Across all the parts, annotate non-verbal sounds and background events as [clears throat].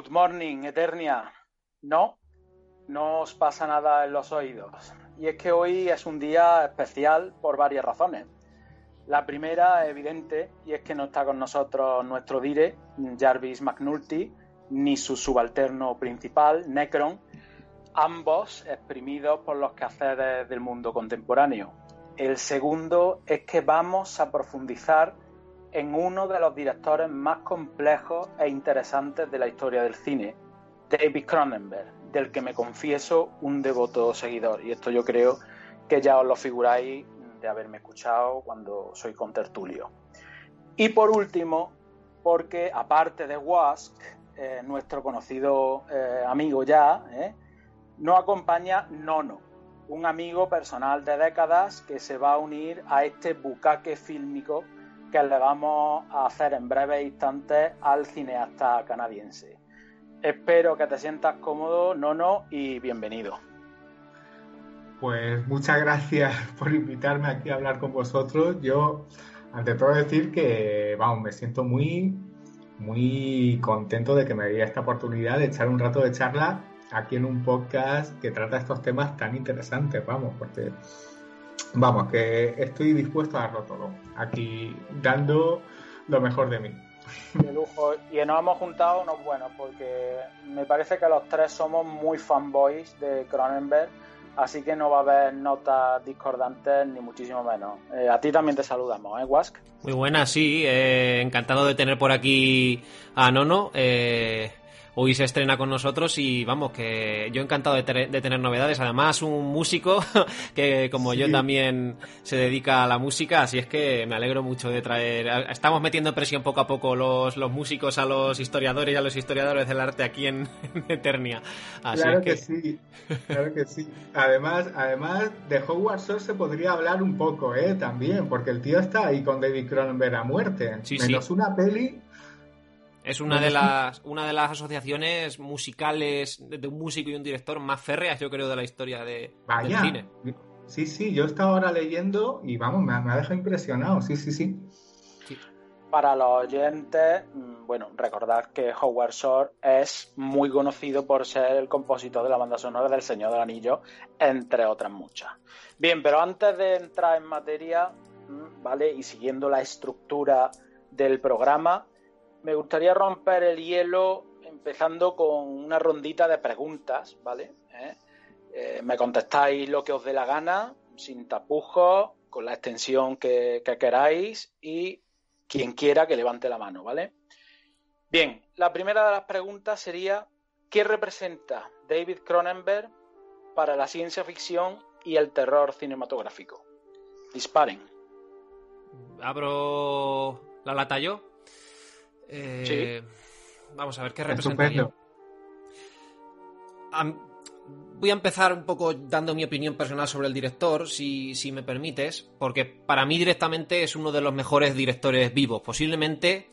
Good morning, Eternia. No, no os pasa nada en los oídos. Y es que hoy es un día especial por varias razones. La primera, evidente, y es que no está con nosotros nuestro dire, Jarvis McNulty, ni su subalterno principal, Necron, ambos exprimidos por los quehaceres del mundo contemporáneo. El segundo es que vamos a profundizar en uno de los directores más complejos e interesantes de la historia del cine, David Cronenberg, del que me confieso un devoto seguidor. Y esto yo creo que ya os lo figuráis de haberme escuchado cuando soy contertulio. Y por último, porque aparte de Wask, eh, nuestro conocido eh, amigo ya, eh, nos acompaña Nono, un amigo personal de décadas que se va a unir a este bucaque fílmico que le vamos a hacer en breves instantes al cineasta canadiense. Espero que te sientas cómodo, Nono, y bienvenido. Pues muchas gracias por invitarme aquí a hablar con vosotros. Yo, ante todo, decir que, vamos, me siento muy, muy contento de que me diera esta oportunidad de echar un rato de charla aquí en un podcast que trata estos temas tan interesantes, vamos, porque vamos, que estoy dispuesto a darlo todo, aquí dando lo mejor de mí. De lujo. Y nos hemos juntado unos buenos, porque me parece que los tres somos muy fanboys de Cronenberg, así que no va a haber notas discordantes ni muchísimo menos. Eh, a ti también te saludamos, ¿eh, Wask? Muy buenas, sí. Eh, encantado de tener por aquí a Nono. Eh, hoy se estrena con nosotros y vamos, que yo encantado de, tener novedades. Además, un músico [laughs] que como yo también se dedica a la música, así es que me alegro mucho de traer... Estamos metiendo presión poco a poco los, los músicos a los historiadores y a los historiadores del arte aquí en, [laughs] Eternia. claro que... sí, claro que sí. Además, además de Howard Shore se podría hablar un poco, ¿eh? También, porque el tío está ahí con David Cronenberg a muerte. Menos una peli es una de las una de las asociaciones musicales de un músico y un director más férreas, yo creo, de la historia de, del cine. Sí, sí, yo he estado ahora leyendo y vamos, me, ha dejado impresionado, sí, sí, sí. Para los oyentes, mm, bueno, recordar que Howard Shore es muy conocido por ser el compositor de la banda sonora del Señor del Anillo, entre otras muchas. Bien, pero antes de entrar en materia, mm, ¿vale? Y siguiendo la estructura del programa, me gustaría romper el hielo empezando con una rondita de preguntas, ¿vale? ¿Eh? Eh, me contestáis lo que os dé la gana, sin tapujos, con la extensión que, queráis y quien quiera que levante la mano, ¿vale? Bien, la primera de las preguntas sería, ¿qué representa David Cronenberg para la ciencia ficción y el terror cinematográfico? Disparen. Abro la lata yo. Eh, vamos a ver qué representaría. voy a empezar un poco dando mi opinión personal sobre el director, si, me permites, porque para mí directamente es uno de los mejores directores vivos, posiblemente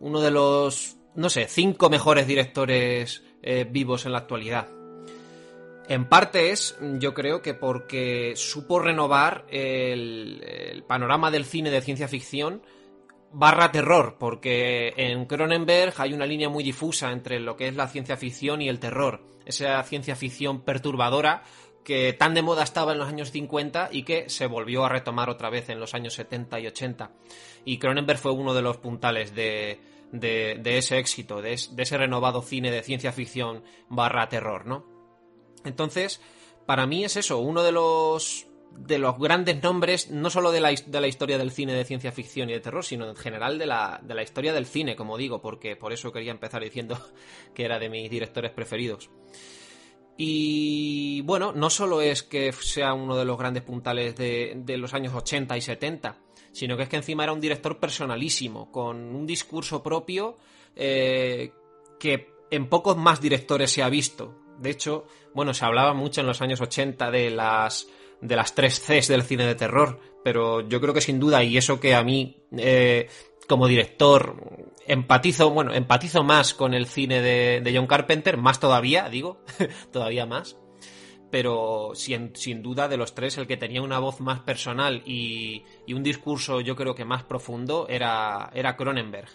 uno de los, no sé, cinco mejores directores eh, vivos en la actualidad. En parte es, yo creo que porque supo renovar el panorama del cine de ciencia ficción barra terror, porque en Cronenberg hay una línea muy difusa entre lo que es la ciencia ficción y el terror. Esa ciencia ficción perturbadora que tan de moda estaba en los años 50 y que se volvió a retomar otra vez en los años 70 y 80. Y Cronenberg fue uno de los puntales de, de, ese éxito, de, de, ese renovado cine de ciencia ficción barra terror, ¿no? Entonces, para mí es eso, uno de los de los grandes nombres, no solo de la, de la, historia del cine de ciencia ficción y de terror, sino en general de la, de la historia del cine, como digo, porque por eso quería empezar diciendo [laughs] que era de mis directores preferidos. Y bueno, no solo es que sea uno de los grandes puntales de, los años 80 y 70, sino que es que encima era un director personalísimo, con un discurso propio eh, que en pocos más directores se ha visto. De hecho, bueno, se hablaba mucho en los años 80 de las de las tres Cs del cine de terror, pero yo creo que sin duda, y eso que a mí, eh, como director, empatizo, bueno, empatizo más con el cine de, John Carpenter, más todavía, digo, [laughs] todavía más, pero sin, sin, duda de los tres, el que tenía una voz más personal y, y un discurso yo creo que más profundo era, era Cronenberg.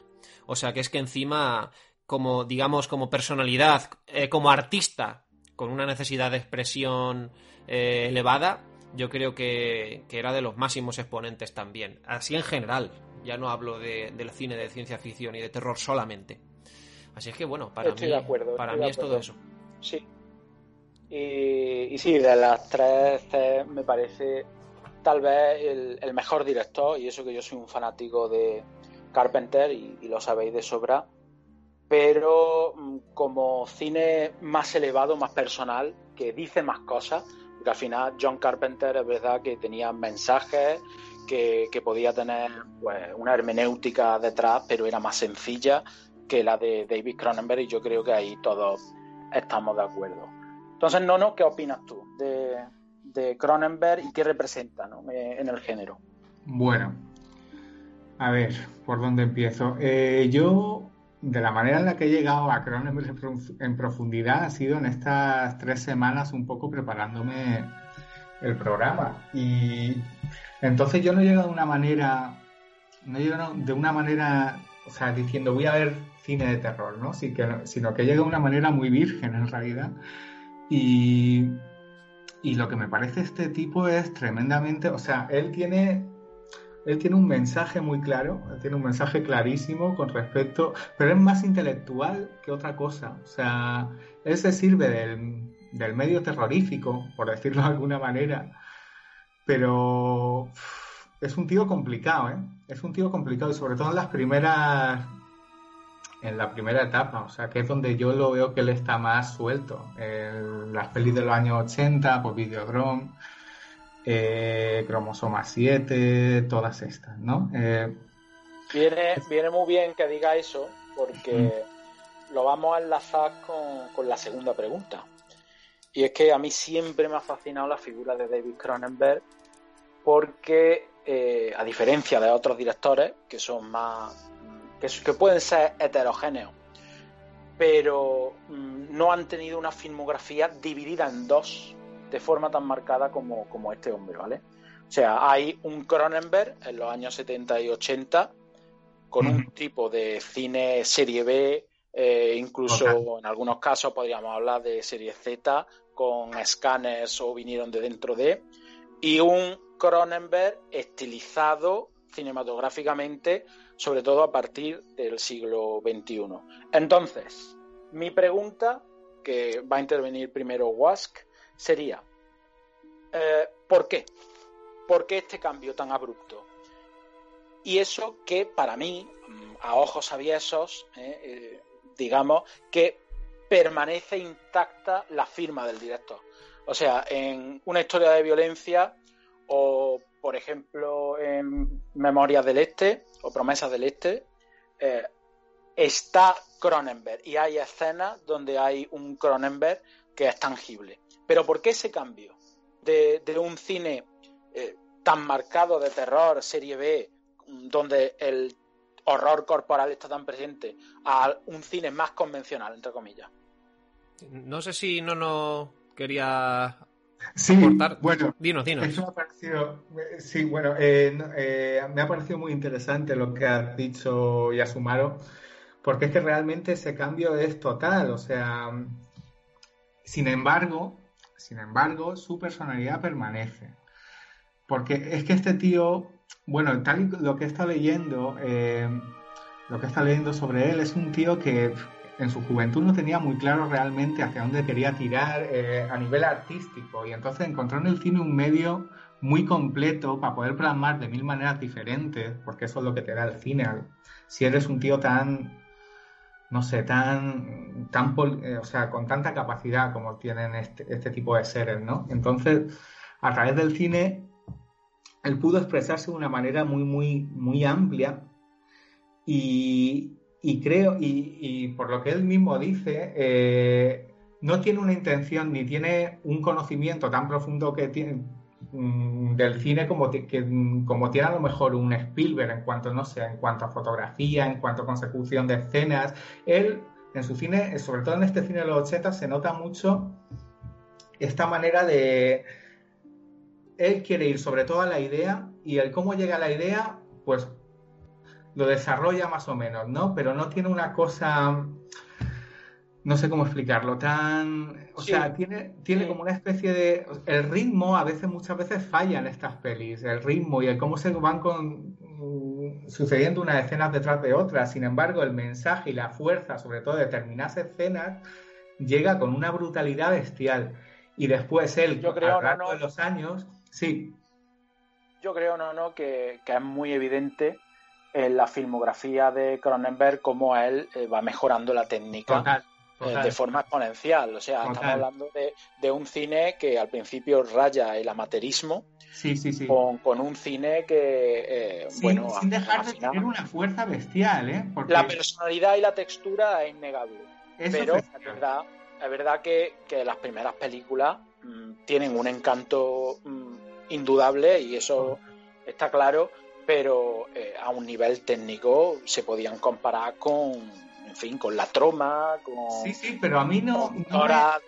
O sea que es que encima como, digamos, como personalidad, eh, como artista, con una necesidad de expresión eh, elevada, yo creo que, era de los máximos exponentes también. Así en general, ya no hablo del cine de ciencia ficción y de terror solamente. Así es que bueno, para mí, para mí es todo eso. Sí. Y, sí, de las tres me parece tal vez el, mejor director, y eso que yo soy un fanático de Carpenter y, lo sabéis de sobra, pero mm, como cine más elevado, más personal, que dice más cosas, porque al final John Carpenter es verdad que tenía mensajes, que, podía tener pues, una hermenéutica detrás, pero era más sencilla que la de David Cronenberg y yo creo que ahí todos estamos de acuerdo. Entonces, Nono, ¿qué opinas tú de, de Cronenberg y qué representa en el género? Bueno, a ver, ¿por dónde empiezo? Eh, yo de la manera en la que he llegado a Cronenberg en profundidad ha sido en estas tres semanas un poco preparándome el programa. Y entonces yo no he llegado de una manera, no he de una manera, o sea, diciendo voy a ver cine de terror, ¿no? sino que he llegado de una manera muy virgen en realidad. Y, y lo que me parece este tipo es tremendamente, o sea, él tiene él tiene un mensaje muy claro, tiene un mensaje clarísimo con respecto, pero es más intelectual que otra cosa. O sea, él se sirve del, medio terrorífico, por decirlo de alguna manera, pero es un tío complicado, ¿eh? Es un tío complicado y sobre todo en las primeras, en la primera etapa, o sea, que es donde yo lo veo que él está más suelto. Las pelis de los años 80, por Videodrome eh, cromosoma 7, todas estas, ¿no? Eh, viene, viene muy bien que diga eso, porque lo vamos a enlazar con, la segunda pregunta. Y es que a mí siempre me ha fascinado la figura de David Cronenberg, porque eh, a diferencia de otros directores que son más. que, que pueden ser heterogéneos, pero mm, no han tenido una filmografía dividida en dos de forma tan marcada como, este hombre, ¿vale? O sea, hay un Cronenberg en los años 70 y 80 con un tipo de cine serie B, eh, incluso en algunos casos podríamos hablar de serie Z con escáneres o vinieron de dentro de, y un Cronenberg estilizado cinematográficamente, sobre todo a partir del siglo XXI. Entonces, mi pregunta, que va a intervenir primero Wask, sería, eh, ¿por qué? ¿Por qué este cambio tan abrupto? Y eso que para mí, mm, a ojos aviesos, eh, eh, digamos, que permanece intacta la firma del director. O sea, en una historia de violencia o, por ejemplo, en Memorias del Este o Promesas del Este, está Cronenberg y hay escenas donde hay un Cronenberg que es tangible. Pero ¿por qué ese cambio? De, un cine eh, tan marcado de terror, serie B, donde el horror corporal está tan presente, a un cine más convencional, entre comillas. No sé si no nos quería Sí, bueno, dinos, dinos. Eso me ha parecido, sí, bueno, eh, eh, me ha parecido muy interesante lo que has dicho, Yasumaro, porque es que realmente ese cambio es total, o sea, sin embargo, sin embargo, su personalidad permanece. Porque es que este tío, bueno, tal y lo que está leyendo, eh, lo que está leyendo sobre él es un tío que en su juventud no tenía muy claro realmente hacia dónde quería tirar eh, a nivel artístico y entonces encontró en el cine un medio muy completo para poder plasmar de mil maneras diferentes, porque eso es lo que te da el cine. Si eres un tío tan no sé, tan, tan eh, o sea, con tanta capacidad como tienen este, este, tipo de seres, ¿no? Entonces, a través del cine, él pudo expresarse de una manera muy, muy, muy amplia y, creo, y, por lo que él mismo dice, eh, no tiene una intención ni tiene un conocimiento tan profundo que tiene, Mm, del cine como, que, mm, como tiene a lo mejor un Spielberg en cuanto, no sé, en cuanto a fotografía, en cuanto a consecución de escenas. Él, en su cine, sobre todo en este cine de los 80, se nota mucho esta manera de... Él quiere ir sobre todo a la idea y el cómo llega a la idea, pues lo desarrolla más o menos, ¿no? Pero no tiene una cosa, no sé cómo explicarlo, tan, o sea, tiene, tiene como una especie de, el ritmo a veces, muchas veces falla en estas pelis, el ritmo y el cómo se van con, mm, sucediendo unas escenas detrás de otras. Sin embargo, el mensaje y la fuerza, sobre todo de determinadas escenas, llega con una brutalidad bestial. Y después él, Yo creo, a lo largo no, no. de los años, sí, Yo creo, no, no, que, que es muy evidente en la filmografía de Cronenberg cómo él eh, va mejorando la técnica total, eh, de forma exponencial. O sea, Total. estamos hablando de, de un cine que al principio raya el amateurismo Sí, sí, sí. con, con un cine que, eh, Sin, bueno, sin dejar de final, tener una fuerza bestial, ¿eh? Porque la personalidad y la textura es innegable. eso pero es es verdad, es verdad que, que las primeras películas mm, tienen un encanto mm, indudable y eso está claro, pero eh, a un nivel técnico se podían comparar con, en fin, con la troma, con Sí, sí, pero a mí no. no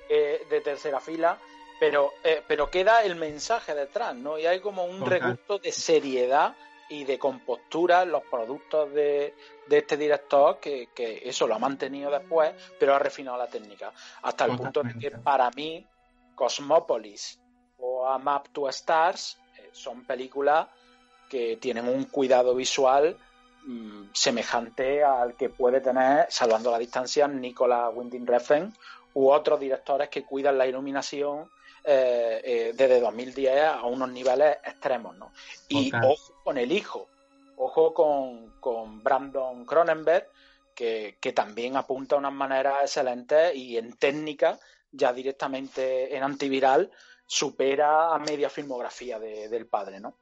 de, de tercera fila, pero, eh, pero queda el mensaje detrás, ¿no? Y hay como un Total. regusto de seriedad y de compostura en los productos de, de este director que, que eso lo ha mantenido después, pero ha refinado la técnica. Hasta el punto de que para mí Cosmópolis o A Map to Stars eh, son películas que tienen un cuidado visual mm, semejante al que puede tener, salvando la distancia, Nicolas Winding Refn u otros directores que cuidan la iluminación eh, eh, desde 2010 a unos niveles extremos. ¿no? Y ojo con el hijo, ojo con, con Brandon Cronenberg, que, que también apunta unas maneras excelentes y en técnica, ya directamente en antiviral, supera a media filmografía de- del padre. ¿no?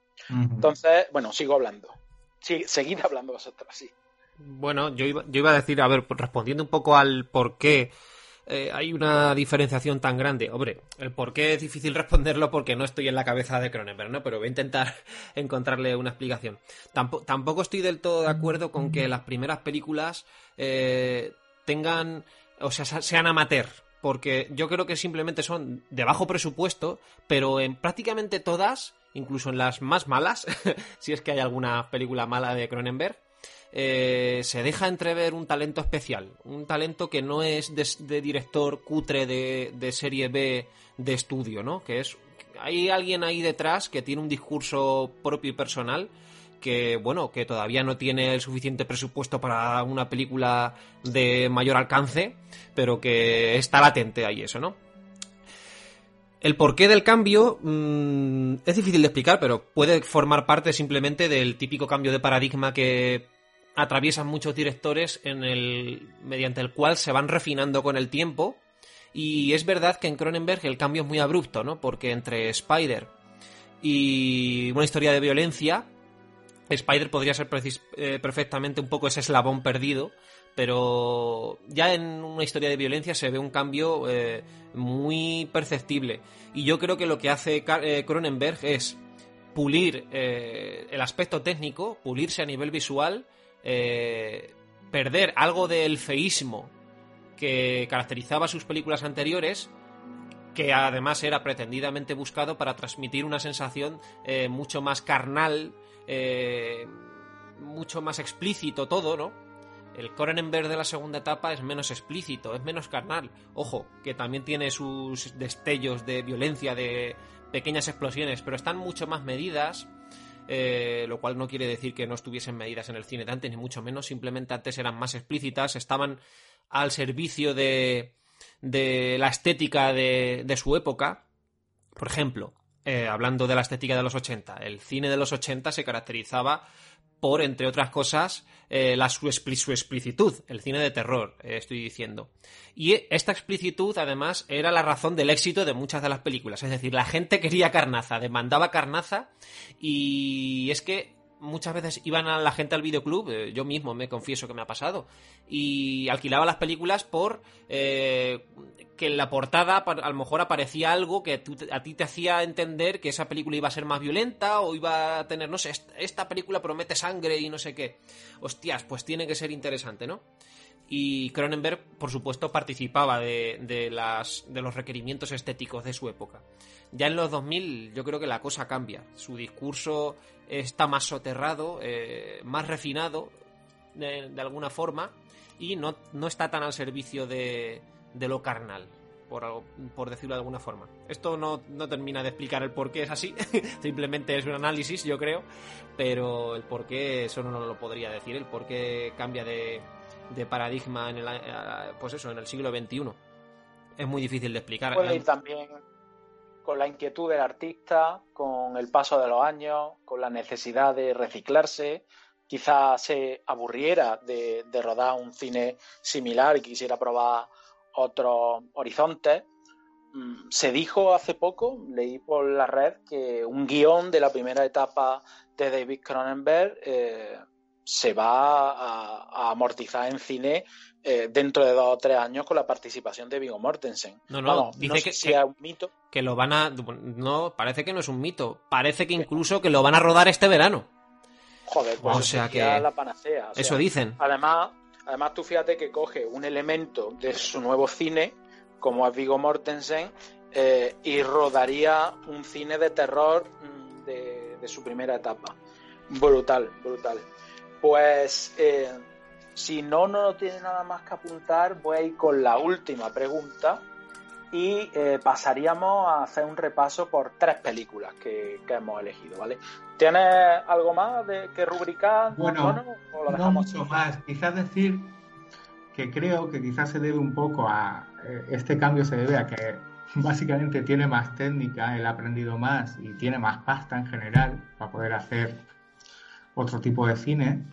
Entonces, bueno, sigo hablando. Sí, seguid hablando vosotros, sí. Bueno, yo iba, yo iba a decir, a ver, respondiendo un poco al por qué eh, hay una diferenciación tan grande. Hombre, el por qué es difícil responderlo porque no estoy en la cabeza de Cronenberg, ¿no? Pero voy a intentar [laughs] encontrarle una explicación. Tampo- tampoco estoy del todo de acuerdo con que las primeras películas eh, tengan, o sea, se- sean amateur. Porque yo creo que simplemente son de bajo presupuesto, pero en prácticamente todas, incluso en las más malas, [laughs] si es que hay alguna película mala de Cronenberg, eh, se deja entrever un talento especial, un talento que no es de, de director cutre de, de serie B de estudio, ¿no? Que es hay alguien ahí detrás que tiene un discurso propio y personal que bueno que todavía no tiene el suficiente presupuesto para una película de mayor alcance, pero que está latente ahí eso, ¿no? El porqué del cambio mmm, es difícil de explicar, pero puede formar parte simplemente del típico cambio de paradigma que atraviesan muchos directores en el mediante el cual se van refinando con el tiempo y es verdad que en Cronenberg el cambio es muy abrupto, ¿no? Porque entre Spider y una historia de violencia Spider podría ser eh, perfectamente un poco ese eslabón perdido, pero ya en una historia de violencia se ve un cambio eh, muy perceptible. Y yo creo que lo que hace eh, Cronenberg es pulir el aspecto técnico, pulirse a nivel visual, perder algo del feísmo que caracterizaba sus películas anteriores, que además era pretendidamente buscado para transmitir una sensación mucho más carnal, eh, mucho más explícito todo, ¿no? El Cronenberg de la segunda etapa es menos explícito, es menos carnal. Ojo, que también tiene sus destellos de violencia, de pequeñas explosiones, pero están mucho más medidas. eh, lo cual no quiere decir que no estuviesen medidas en el cine de antes, ni mucho menos, simplemente antes eran más explícitas, estaban al servicio de, de la estética de, de su época. Por ejemplo, eh, hablando de la estética de los 80, el cine de los 80 se caracterizaba por, entre otras cosas, eh, la, su, expli- su explicitud, el cine de terror, eh, estoy diciendo. Y esta explicitud, además, era la razón del éxito de muchas de las películas. Es decir, la gente quería carnaza, demandaba carnaza, y es que muchas veces iban a la gente al videoclub, eh, yo mismo me confieso que me ha pasado, y alquilaba las películas por eh, que en la portada a lo mejor aparecía algo que a ti te hacía entender que esa película iba a ser más violenta o iba a tener, no sé, est- esta película promete sangre y no sé qué. Hostias, pues tiene que ser interesante, ¿no? Y Cronenberg, por supuesto, participaba de, de las, de los requerimientos estéticos de su época. Ya en los 2000 yo creo que la cosa cambia. Su discurso está más soterrado, eh, más refinado, de, alguna forma y no, no, está tan al servicio de, de lo carnal. Por, por, decirlo de alguna forma. Esto no, no, termina de explicar el por qué es así, [laughs] simplemente es un análisis, yo creo, pero el por qué eso no lo podría decir, el por qué cambia de, de paradigma en el, eh, pues eso, en el siglo XXI. Es muy difícil de explicar. Puede ir también con la inquietud del artista, con el paso de los años, con la necesidad de reciclarse, quizás se aburriera de, rodar un cine similar y quisiera probar otros horizontes. Mm, se dijo hace poco, leí por la red, que un guion de la primera etapa de David Cronenberg eh, se va a, amortizar en cine eh, dentro de dos o tres años con la participación de Viggo Mortensen. No, no, dice que, sea un mito. Que lo van a. No, parece que no es un mito. Parece que incluso que lo van a rodar este verano. Joder, pues o sea que la panacea. eso dicen. Además, además, tú fíjate que coge un elemento de su nuevo cine, como es Vigo Mortensen, eh, y rodaría un cine de terror mm, de, su primera etapa. Brutal, brutal. Pues eh, si no, no tiene nada más que apuntar, voy a ir con la última pregunta y eh, pasaríamos a hacer un repaso por tres películas que, hemos elegido, ¿vale? ¿Tienes algo más de que rubricar? Bueno, no, mucho más. Quizás decir que creo que quizás se debe un poco a eh, este cambio se debe a que [laughs] básicamente tiene más técnica, él ha aprendido más y tiene más pasta en general para poder hacer otro tipo de cine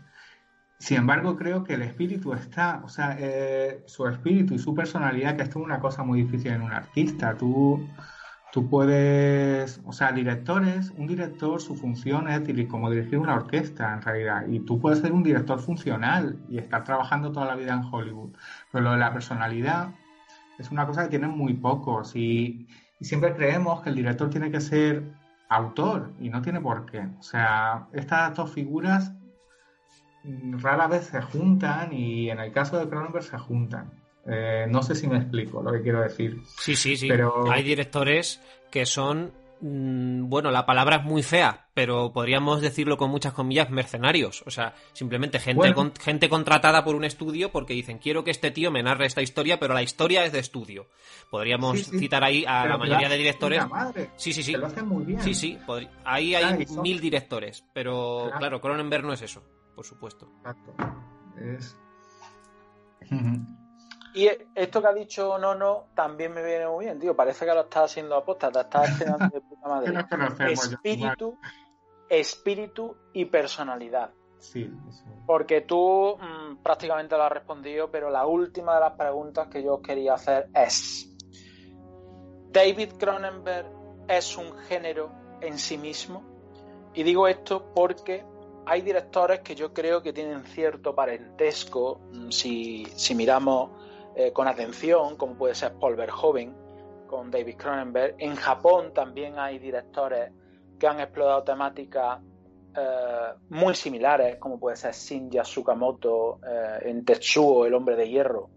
sin embargo, creo que el espíritu está, o sea, eh, su espíritu y su personalidad, que esto es una cosa muy difícil en un artista. Tú, tú puedes, o sea, directores, un director, su función es como dirigir una orquesta en realidad, y tú puedes ser un director funcional y estar trabajando toda la vida en Hollywood. Pero lo de la personalidad es una cosa que tienen muy pocos y, y siempre creemos que el director tiene que ser autor y no tiene por qué. O sea, estas dos figuras rara vez se juntan y en el caso de Cronenberg se juntan. Eh, no sé si me explico lo que quiero decir. Sí, sí, sí. Pero... Hay directores que son, bueno, la palabra es muy fea, pero podríamos decirlo con muchas comillas, mercenarios. O sea, simplemente gente, gente contratada por un estudio porque dicen, quiero que este tío me narre esta historia, pero la historia es de estudio. Podríamos citar ahí a la mayoría de directores. sí, sí, sí. lo hacen muy bien. Sí, sí. Ahí hay mil directores, pero claro, Cronenberg no es eso por supuesto. Exacto. Es... Y esto que ha dicho Nono también me viene muy bien, tío. Parece que lo está haciendo aposta, te está haciendo de puta madre. [laughs] espíritu, espíritu y personalidad. Sí, Porque tú mm, prácticamente lo has respondido, pero la última de las preguntas que yo quería hacer es: ¿David Cronenberg es un género en sí mismo? Y digo esto porque hay directores que yo creo que tienen cierto parentesco, mm, si, miramos eh, con atención, como puede ser Paul Verhoeven con David Cronenberg. En Japón también hay directores que han explorado temáticas eh, muy similares, como puede ser Shinja Tsukamoto eh, en Tetsuo, El Hombre de Hierro,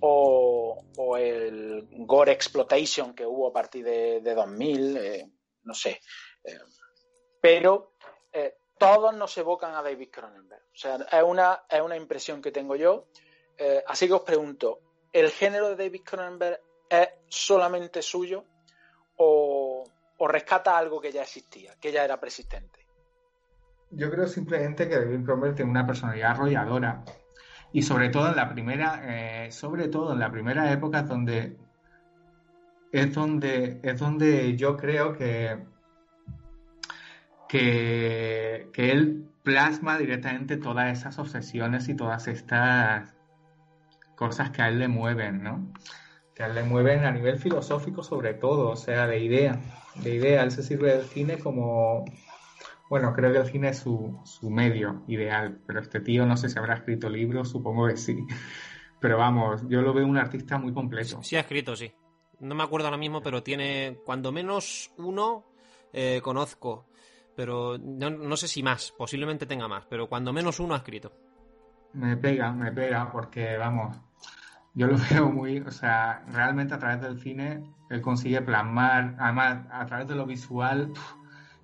o, el Gore Exploitation que hubo a partir de, de 2000, no sé. pero todos nos evocan a David Cronenberg. O sea, es una, es una impresión que tengo yo. Eh, así que os pregunto, ¿el género de David Cronenberg es solamente suyo o, rescata algo que ya existía, que ya era persistente? Yo creo simplemente que David Cronenberg tiene una personalidad arrolladora y sobre todo en la primera, eh, sobre todo en la primera época es donde es donde es donde yo creo que que, él plasma directamente todas esas obsesiones y todas estas cosas que a él le mueven, ¿no? Que a él le mueven a nivel filosófico sobre todo, o sea, de idea. De idea, él se sirve del cine como... Bueno, creo que el cine es su, su medio ideal, pero este tío no sé si habrá escrito libros, supongo que sí. Pero vamos, yo lo veo un artista muy completo. Sí, ha escrito, sí. No me acuerdo ahora mismo, pero tiene cuando menos uno eh, conozco pero no, sé si más, posiblemente tenga más, pero cuando menos uno ha escrito. Me pega, me pega, porque vamos, yo lo [laughs] veo muy, o sea, realmente a través del cine él consigue plasmar, además a través de lo visual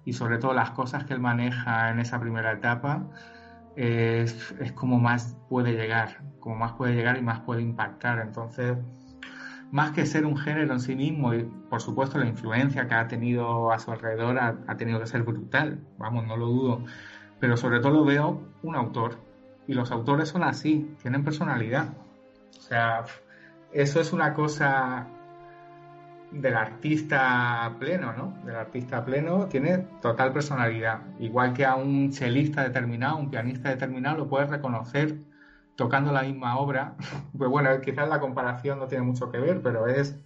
y sobre todo las cosas que él maneja en esa primera etapa, es, es, como más puede llegar, como más puede llegar y más puede impactar. Entonces, más que ser un género en sí mismo, y por supuesto la influencia que ha tenido a su alrededor ha, ha tenido que ser brutal, vamos, no lo dudo, pero sobre todo lo veo un autor. Y los autores son así, tienen personalidad. O sea, eso es una cosa del artista pleno, ¿no? Del artista pleno tiene total personalidad. Igual que a un chelista determinado, un pianista determinado, lo puedes reconocer tocando la misma obra. [laughs] Pues bueno, quizás la comparación no tiene mucho que ver, pero es,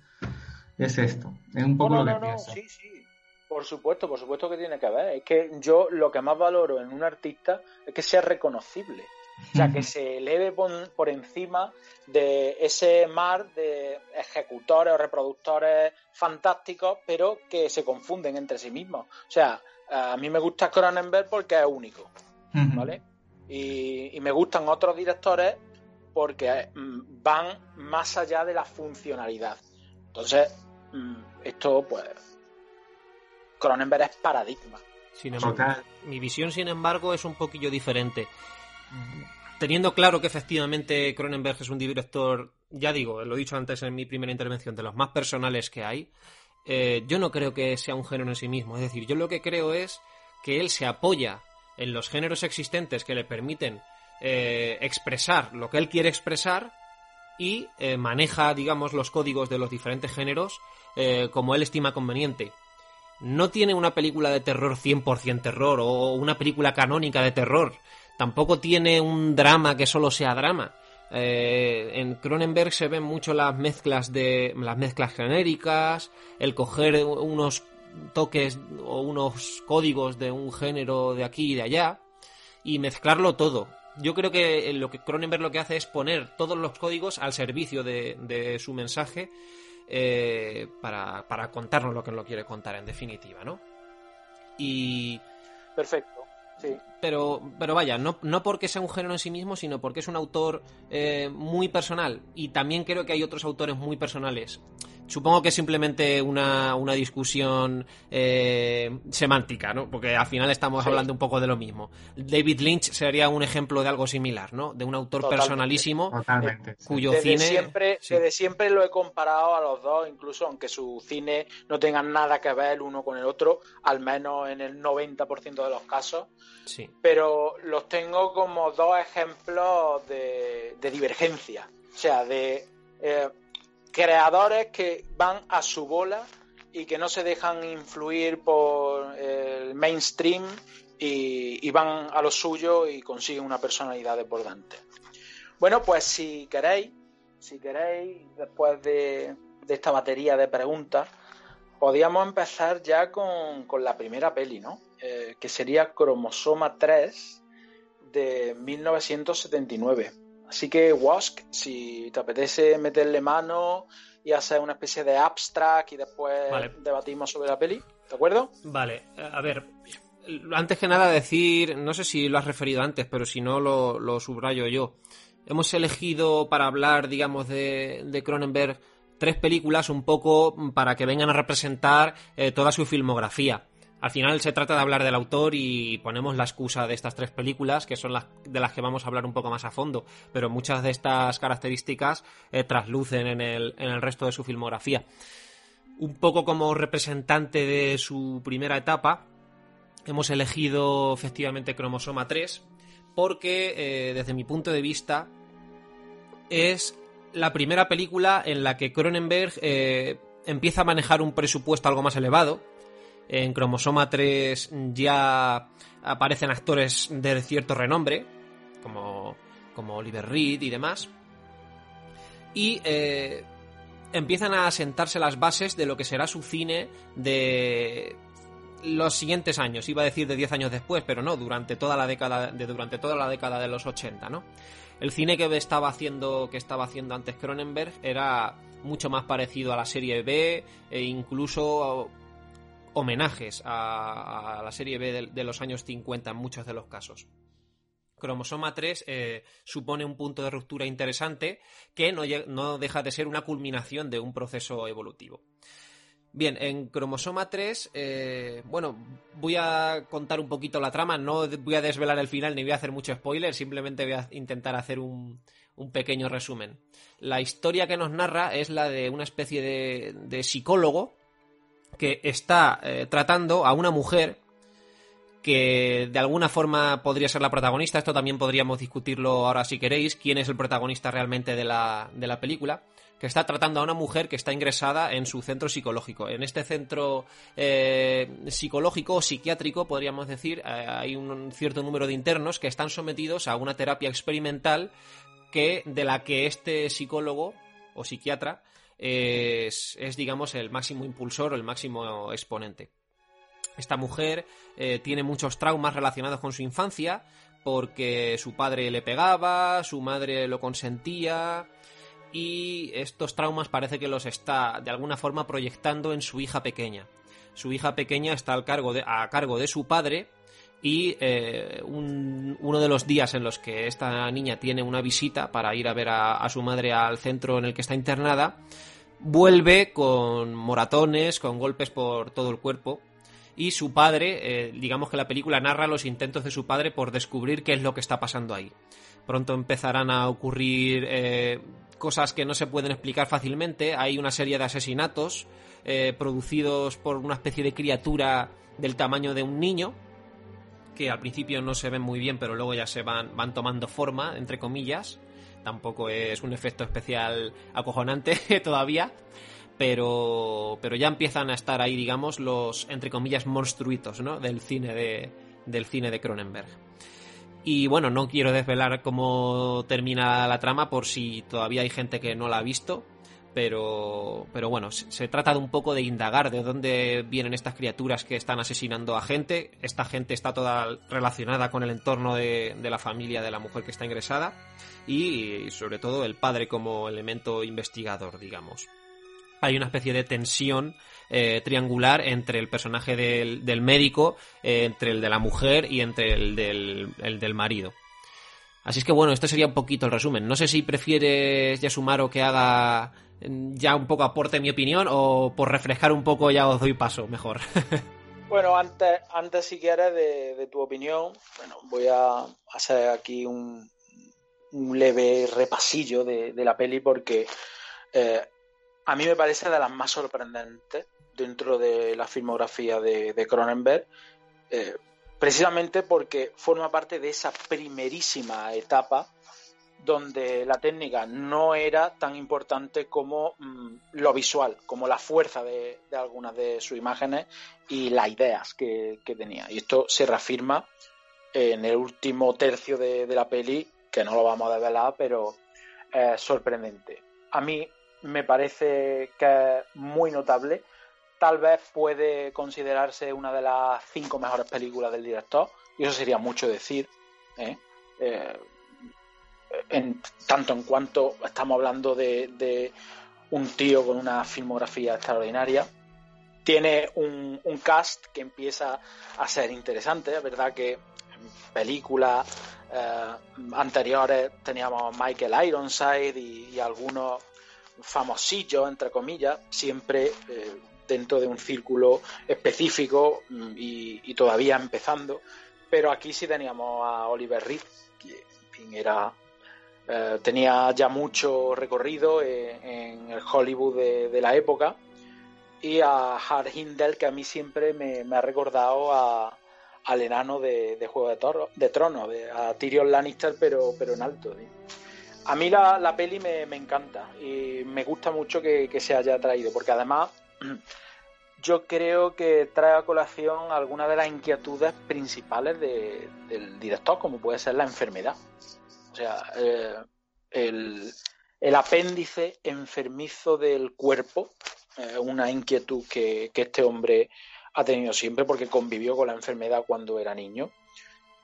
es esto. Es un poco no, lo que no, pienso. sí, sí. Por supuesto, por supuesto que tiene que ver. Es que yo lo que más valoro en un artista es que sea reconocible. O sea, que se eleve por, por encima de ese mar de ejecutores o reproductores fantásticos, pero que se confunden entre sí mismos. O sea, a mí me gusta Cronenberg porque es único, ¿vale? Y, y me gustan otros directores porque mm, van más allá de la funcionalidad. Entonces, mm, esto, pues, Cronenberg es paradigma. Sin embargo, mi visión, sin embargo, es un poquillo diferente. Teniendo claro que efectivamente Cronenberg es un director, ya digo, lo he dicho antes en mi primera intervención, de los más personales que hay, eh, yo no creo que sea un género en sí mismo. Es decir, yo lo que creo es que él se apoya en los géneros existentes que le permiten eh, expresar lo que él quiere expresar y eh, maneja, digamos, los códigos de los diferentes géneros eh, como él estima conveniente. No tiene una película de terror 100% terror o una película canónica de terror. Tampoco tiene un drama que solo sea drama. Eh, en Cronenberg se ven mucho las mezclas de las mezclas genéricas, el coger unos toques o unos códigos de un género de aquí y de allá y mezclarlo todo. Yo creo que lo que Cronenberg lo que hace es poner todos los códigos al servicio de, de su mensaje eh, para, para contarnos lo que nos lo quiere contar en definitiva, ¿no? Y Perfecto. Sí. Pero, pero vaya, no, no porque sea un género en sí mismo, sino porque es un autor eh, muy personal. Y también creo que hay otros autores muy personales. Supongo que es simplemente una, una discusión eh, semántica, ¿no? Porque al final estamos Sí. hablando un poco de lo mismo. David Lynch sería un ejemplo de algo similar, ¿no? De un autor Totalmente. personalísimo Totalmente. sí. cuyo Desde cine... siempre, sí. desde siempre lo he comparado a los dos, incluso aunque su cine no tenga nada que ver el uno con el otro, al menos en el 90% de los casos. Sí. Pero los tengo como dos ejemplos de, divergencia, o sea, de eh, creadores que van a su bola y que no se dejan influir por el mainstream y, van a lo suyo y consiguen una personalidad desbordante. Bueno, pues si queréis, si queréis, después de, esta batería de preguntas, podríamos empezar ya con la primera peli, ¿no? Eh, que sería Cromosoma 3 de 1979. Así que, Wask, si te apetece meterle mano y hacer una especie de abstract y después Vale. debatimos sobre la peli, ¿de acuerdo? Vale, a ver, antes que nada decir, no sé si lo has referido antes, pero si no lo, lo subrayo yo. Hemos elegido para hablar, digamos, de, de Cronenberg tres películas un poco para que vengan a representar eh, toda su filmografía. Al final se trata de hablar del autor y ponemos la excusa de estas tres películas, que son de las que vamos a hablar un poco más a fondo, pero muchas de estas características eh, traslucen en el, en el resto de su filmografía. Un poco como representante de su primera etapa, hemos elegido efectivamente Cromosoma 3, porque eh, desde mi punto de vista es la primera película en la que Cronenberg eh, empieza a manejar un presupuesto algo más elevado. En Cromosoma 3 ya aparecen actores de cierto renombre, como, como Oliver Reed y demás. Y eh, empiezan a sentarse las bases de lo que será su cine de los siguientes años. Iba a decir de 10 años después, pero no, durante toda la década de, durante toda la década de los 80, ¿no? El cine que estaba haciendo, que estaba haciendo antes Cronenberg era mucho más parecido a la serie B e incluso homenajes a, la serie B de, los años 50 en muchos de los casos. Cromosoma 3 eh, supone un punto de ruptura interesante que no, no, deja de ser una culminación de un proceso evolutivo. Bien, en Cromosoma 3, eh, bueno, voy a contar un poquito la trama, no voy a desvelar el final ni voy a hacer mucho spoiler, simplemente voy a intentar hacer un, pequeño resumen. La historia que nos narra es la de una especie de, psicólogo que está eh, tratando a una mujer que de alguna forma podría ser la protagonista, esto también podríamos discutirlo ahora si queréis, quién es el protagonista realmente de la, de la película que está tratando a una mujer que está ingresada en su centro psicológico. En este centro eh, psicológico o psiquiátrico, podríamos decir, eh, hay un cierto número de internos que están sometidos a una terapia experimental que, de la que este psicólogo o psiquiatra es, digamos, el máximo impulsor o el máximo exponente. Esta mujer eh, tiene muchos traumas relacionados con su infancia, porque su padre le pegaba, su madre lo consentía, y estos traumas parece que los está de alguna forma proyectando en su hija pequeña. Su hija pequeña está al cargo de, a cargo de su padre y eh, uno de los días en los que esta niña tiene una visita para ir a ver a, su madre al centro en el que está internada, vuelve con moratones, con golpes por todo el cuerpo y su padre, eh, digamos que la película narra los intentos de su padre por descubrir qué es lo que está pasando ahí. Pronto empezarán a ocurrir eh, cosas que no se pueden explicar fácilmente. Hay una serie de asesinatos producidos por una especie de criatura del tamaño de un niño, que al principio no se ven muy bien, pero luego ya se van, van tomando forma, entre comillas. Tampoco es un efecto especial acojonante [laughs] todavía. Pero, pero ya empiezan a estar ahí, digamos, los, entre comillas, monstruitos, ¿no? Del cine de, del cine de Cronenberg. Y bueno, no quiero desvelar cómo termina la trama por si todavía hay gente que no la ha visto. Pero, pero bueno, se, trata de un poco de indagar de dónde vienen estas criaturas que están asesinando a gente. Esta gente está toda relacionada con el entorno de, la familia de la mujer que está ingresada. y sobre todo el padre como elemento investigador, digamos hay una especie de tensión eh, triangular entre el personaje del, médico, eh, entre el de la mujer y entre el del, marido. Así es que bueno, esto sería un poquito el resumen. No sé si prefieres, Yasumaro, que haga ya un poco aporte mi opinión o por refrescar un poco ya os doy paso, mejor. [laughs] bueno, antes, antes si quieres de, tu opinión, bueno, voy a hacer aquí un, leve repasillo de, la peli porque eh, a mí me parece de las más sorprendentes dentro de la filmografía de, Cronenberg, eh, precisamente porque forma parte de esa primerísima etapa donde la técnica no era tan importante como mm, lo visual, como la fuerza de, algunas de sus imágenes y las ideas que, tenía. Y esto se reafirma en el último tercio de, la peli, que no lo vamos a desvelar, pero es sorprendente. A mí me parece que es muy notable. Tal vez puede considerarse una de las cinco mejores películas del director, y eso sería mucho decir, ¿eh? Eh, en, tanto en cuanto estamos hablando de, un tío con una filmografía extraordinaria. Tiene un, cast que empieza a ser interesante, es verdad que en películas eh, anteriores teníamos Michael Ironside y algunos famosillo, entre comillas, siempre eh, dentro de un círculo específico mm, y, todavía empezando. Pero aquí sí teníamos a Oliver Reed, que era, eh, tenía ya mucho recorrido en el Hollywood de, la época, y a Hard Hindel, que a mí siempre me, ha recordado a, al enano de, Juego de, Toro, de Tronos, a Tyrion Lannister, pero, pero en alto. A mí la, peli me, encanta y me gusta mucho que, se haya traído, porque además [clears throat] yo creo que trae a colación algunas de las inquietudes principales del director, como puede ser la enfermedad. O sea, eh, el, apéndice enfermizo del cuerpo, una inquietud que, que este hombre ha tenido siempre porque convivió con la enfermedad cuando era niño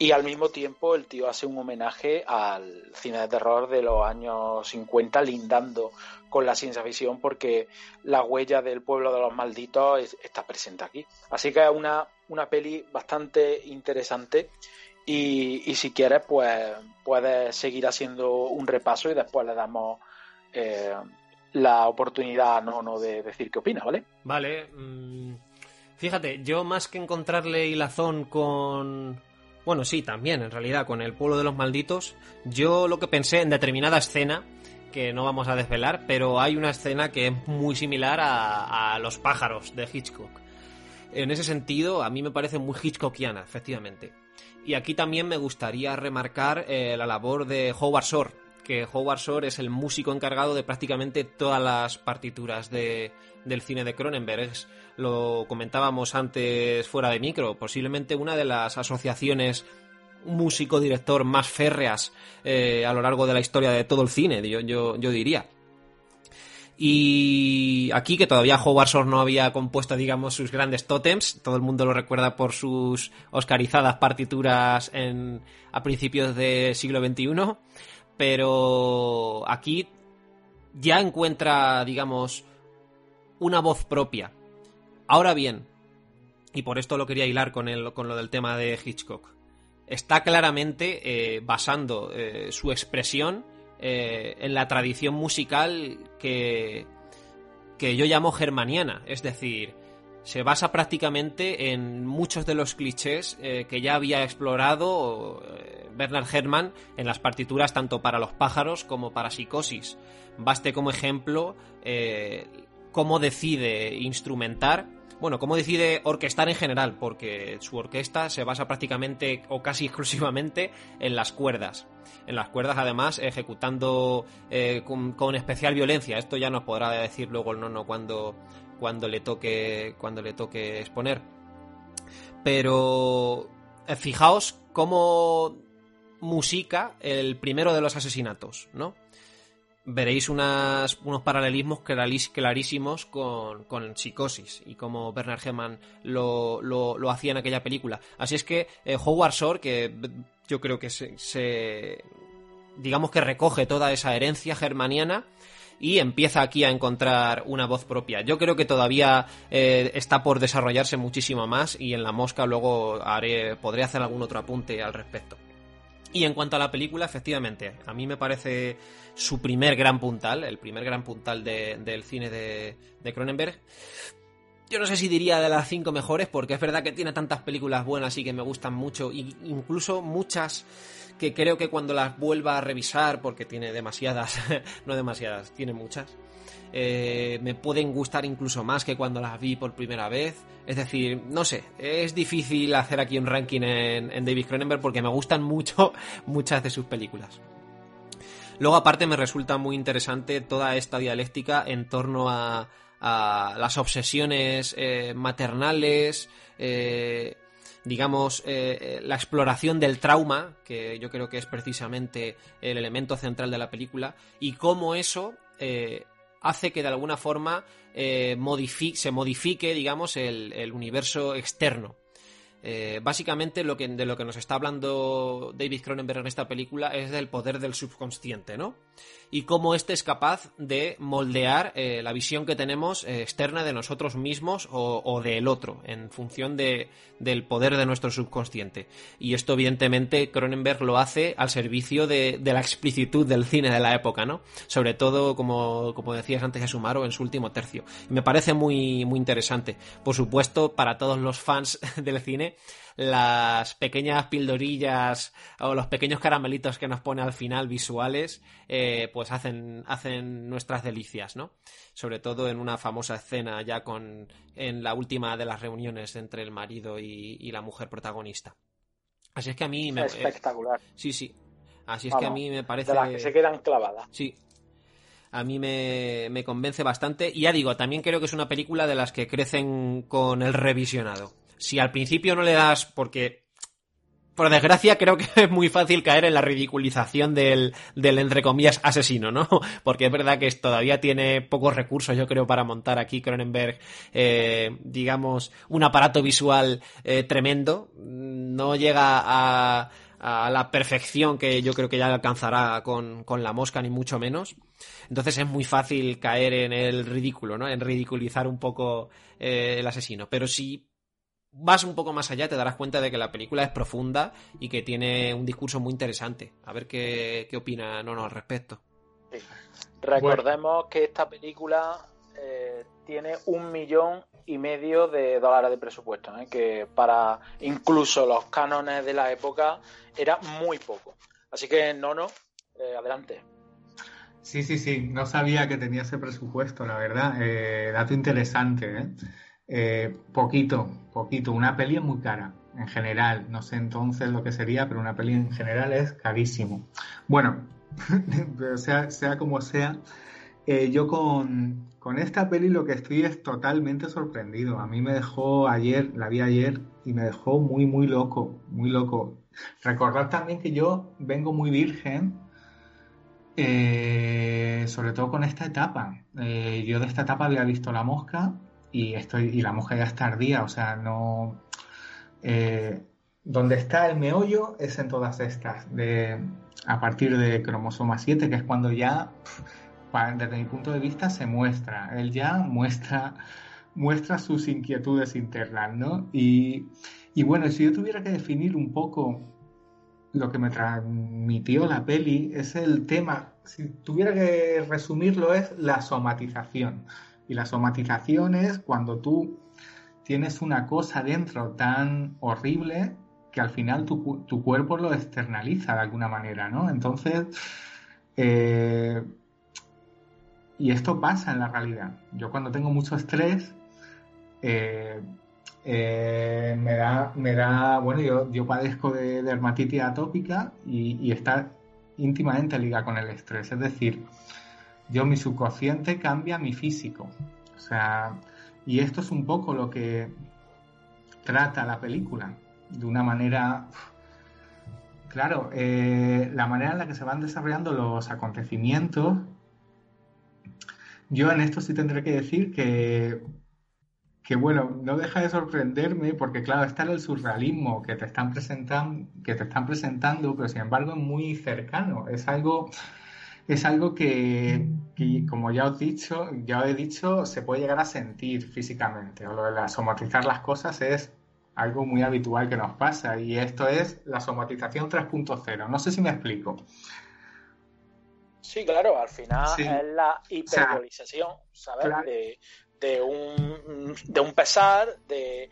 y al mismo tiempo el tío hace un homenaje al cine de terror de los años 50, lindando con la ciencia ficción porque la huella del pueblo de los malditos está presente aquí. Así que es una, una peli bastante interesante y, si quieres pues puedes seguir haciendo un repaso y después le damos eh, la oportunidad no, no de decir qué opina, ¿vale? Vale. Mm, fíjate, yo más que encontrarle hilazón con... Bueno, sí, también, en realidad, con el pueblo de los malditos, yo lo que pensé en determinada escena, que no vamos a desvelar, pero hay una escena que es muy similar a, a Los pájaros de Hitchcock. En ese sentido, a mí me parece muy Hitchcockiana, efectivamente. Y aquí también me gustaría remarcar eh, la labor de Howard Shore, que Howard Shore es el músico encargado de prácticamente todas las partituras de, del cine de Cronenberg. lo comentábamos antes fuera de micro, posiblemente una de las asociaciones músico-director más férreas eh, a lo largo de la historia de todo el cine, yo, yo, yo diría. Y aquí, que todavía Howard no había compuesto, digamos, sus grandes tótems, todo el mundo lo recuerda por sus oscarizadas partituras en, a principios del siglo XXI, pero aquí ya encuentra, digamos, una voz propia. Ahora bien, y por esto lo quería hilar con, el, con lo del tema de Hitchcock, está claramente eh, basando eh, su expresión eh, en la tradición musical que, que yo llamo germaniana, es decir, se basa prácticamente en muchos de los clichés eh, que ya había explorado eh, Bernard Herrmann en las partituras tanto para los pájaros como para psicosis. Baste como ejemplo cómo decide instrumentar bueno, cómo decide orquestar en general, porque su orquesta se basa prácticamente o casi [laughs] exclusivamente en las cuerdas. En las cuerdas, además, ejecutando eh, con, especial violencia. Esto ya nos podrá decir luego el nono cuando, cuando le toque. cuando le toque exponer. Pero. Eh, fijaos cómo musica el primero de los asesinatos, ¿no? Veréis unos paralelismos clarísimos con, Psicosis y como Bernard Herrmann lo, hacía en aquella película. Así es que eh, Howard que yo creo que se, digamos que recoge toda esa herencia germaniana y empieza aquí a encontrar una voz propia. Yo creo que todavía eh, está por desarrollarse muchísimo más y en la mosca luego haré, podré hacer algún otro apunte al respecto. Y en cuanto a la película, efectivamente, a mí me parece su primer gran puntal, el primer gran puntal del cine de, de Cronenberg. Yo no sé si diría de las cinco mejores, porque es verdad que tiene tantas películas buenas y que me gustan mucho, e incluso muchas que creo que cuando las vuelva a revisar, porque tiene demasiadas, [laughs] no demasiadas, tiene muchas, eh, me pueden gustar incluso más que cuando las vi por primera vez. Es decir, no sé, es difícil hacer aquí un ranking en, David Cronenberg porque me gustan [laughs] mucho muchas de sus películas. Luego aparte me resulta muy interesante toda esta dialéctica en torno a, las obsesiones eh, maternales, eh, digamos, la exploración del trauma, que yo creo que es precisamente el elemento central de la película, y cómo eso hace que de alguna forma eh, se modifique, digamos, el, universo externo. Eh, básicamente lo que, de lo que nos está hablando David Cronenberg en esta película es del poder del subconsciente, ¿no? y cómo éste es capaz de moldear eh, la visión que tenemos eh, externa de nosotros mismos o, del otro, en función de, del poder de nuestro subconsciente. Y esto, evidentemente, Cronenberg lo hace al servicio de, la explicitud del cine de la época, ¿no? Sobre todo, como, como decías antes, Sumaro, en su último tercio. Y me parece muy, muy interesante. Por supuesto, para todos los fans [laughs] del cine, las pequeñas pildorillas o los pequeños caramelitos que nos pone al final visuales, eh, pues hacen, hacen nuestras delicias, ¿no? Sobre todo en una famosa escena ya con, en la última de las reuniones entre el marido y, la mujer protagonista. Así es que a mí me... Espectacular. sí, sí. Así es que a mí me parece... De las que se quedan clavadas. Sí, a mí me, me, convence bastante. Y ya digo, también creo que es una película de las que crecen con el revisionado si al principio no le das, porque por desgracia creo que [laughs] es muy fácil caer en la ridiculización del, del entre comillas asesino, ¿no? [laughs] Porque es verdad que todavía tiene pocos recursos, yo creo, para montar aquí Cronenberg, eh, digamos, un aparato visual eh, tremendo. No llega a, a la perfección que yo creo que ya alcanzará con, con, la mosca, ni mucho menos. Entonces es muy fácil caer en el ridículo, ¿no? En ridiculizar un poco eh, el asesino. Pero si vas un poco más allá, te darás cuenta de que la película es profunda y que tiene un discurso muy interesante. A ver qué, qué opina Nono al respecto. Recordemos que esta película eh, tiene un millón y medio de dólares de presupuesto, ¿eh? que para incluso los cánones de la época era muy poco. Así que, no, no, eh, adelante. Sí, sí, sí, no sabía que tenía ese presupuesto, la verdad. dato interesante, ¿eh? Poquito, poquito. Una peli es muy cara, en general. No sé entonces lo que sería, pero una peli en general es carísimo. Bueno, [laughs] sea, como sea, eh, yo con, esta peli lo que estoy es totalmente sorprendido. A mí me dejó ayer, la vi ayer y me dejó muy, muy loco, muy loco. Recordad también que yo vengo muy virgen, eh, sobre todo con esta etapa. Eh, yo de esta etapa había visto La Mosca y, estoy, y La Mosca ya está tardía, o sea, no... donde está el meollo es en todas estas, de, a partir de cromosoma 7, que es cuando ya, desde mi punto de vista, se muestra. Él ya muestra, muestra sus inquietudes internas, ¿no? Y, y bueno, si yo tuviera que definir un poco lo que me transmitió la peli, es el tema, si tuviera que resumirlo, es la somatización. Y la somatización es cuando tú tienes una cosa dentro tan horrible que al final tu, tu, cuerpo lo externaliza de alguna manera, ¿no? Entonces, eh, y esto pasa en la realidad. Yo cuando tengo mucho estrés, eh, eh, me, da, me da, bueno, yo, yo padezco de dermatitis atópica y, y está íntimamente ligada con el estrés. Es decir, yo mi subconsciente cambia mi físico. O sea, y esto es un poco lo que trata la película de una manera... Claro, eh, la manera en la que se van desarrollando los acontecimientos, yo en esto sí tendré que decir que, que bueno, no deja de sorprenderme porque claro, está el surrealismo que te están presentando, que te están presentando, pero sin embargo es muy cercano. Es algo, es algo que, que, como ya os dicho, ya he dicho, se puede llegar a sentir físicamente. O lo de somatizar las cosas es algo muy habitual que nos pasa y esto es la somatización 3.0. No sé si me explico. Sí, claro, al final es la hiperbolización, ¿sabes? De, un, de un pesar, de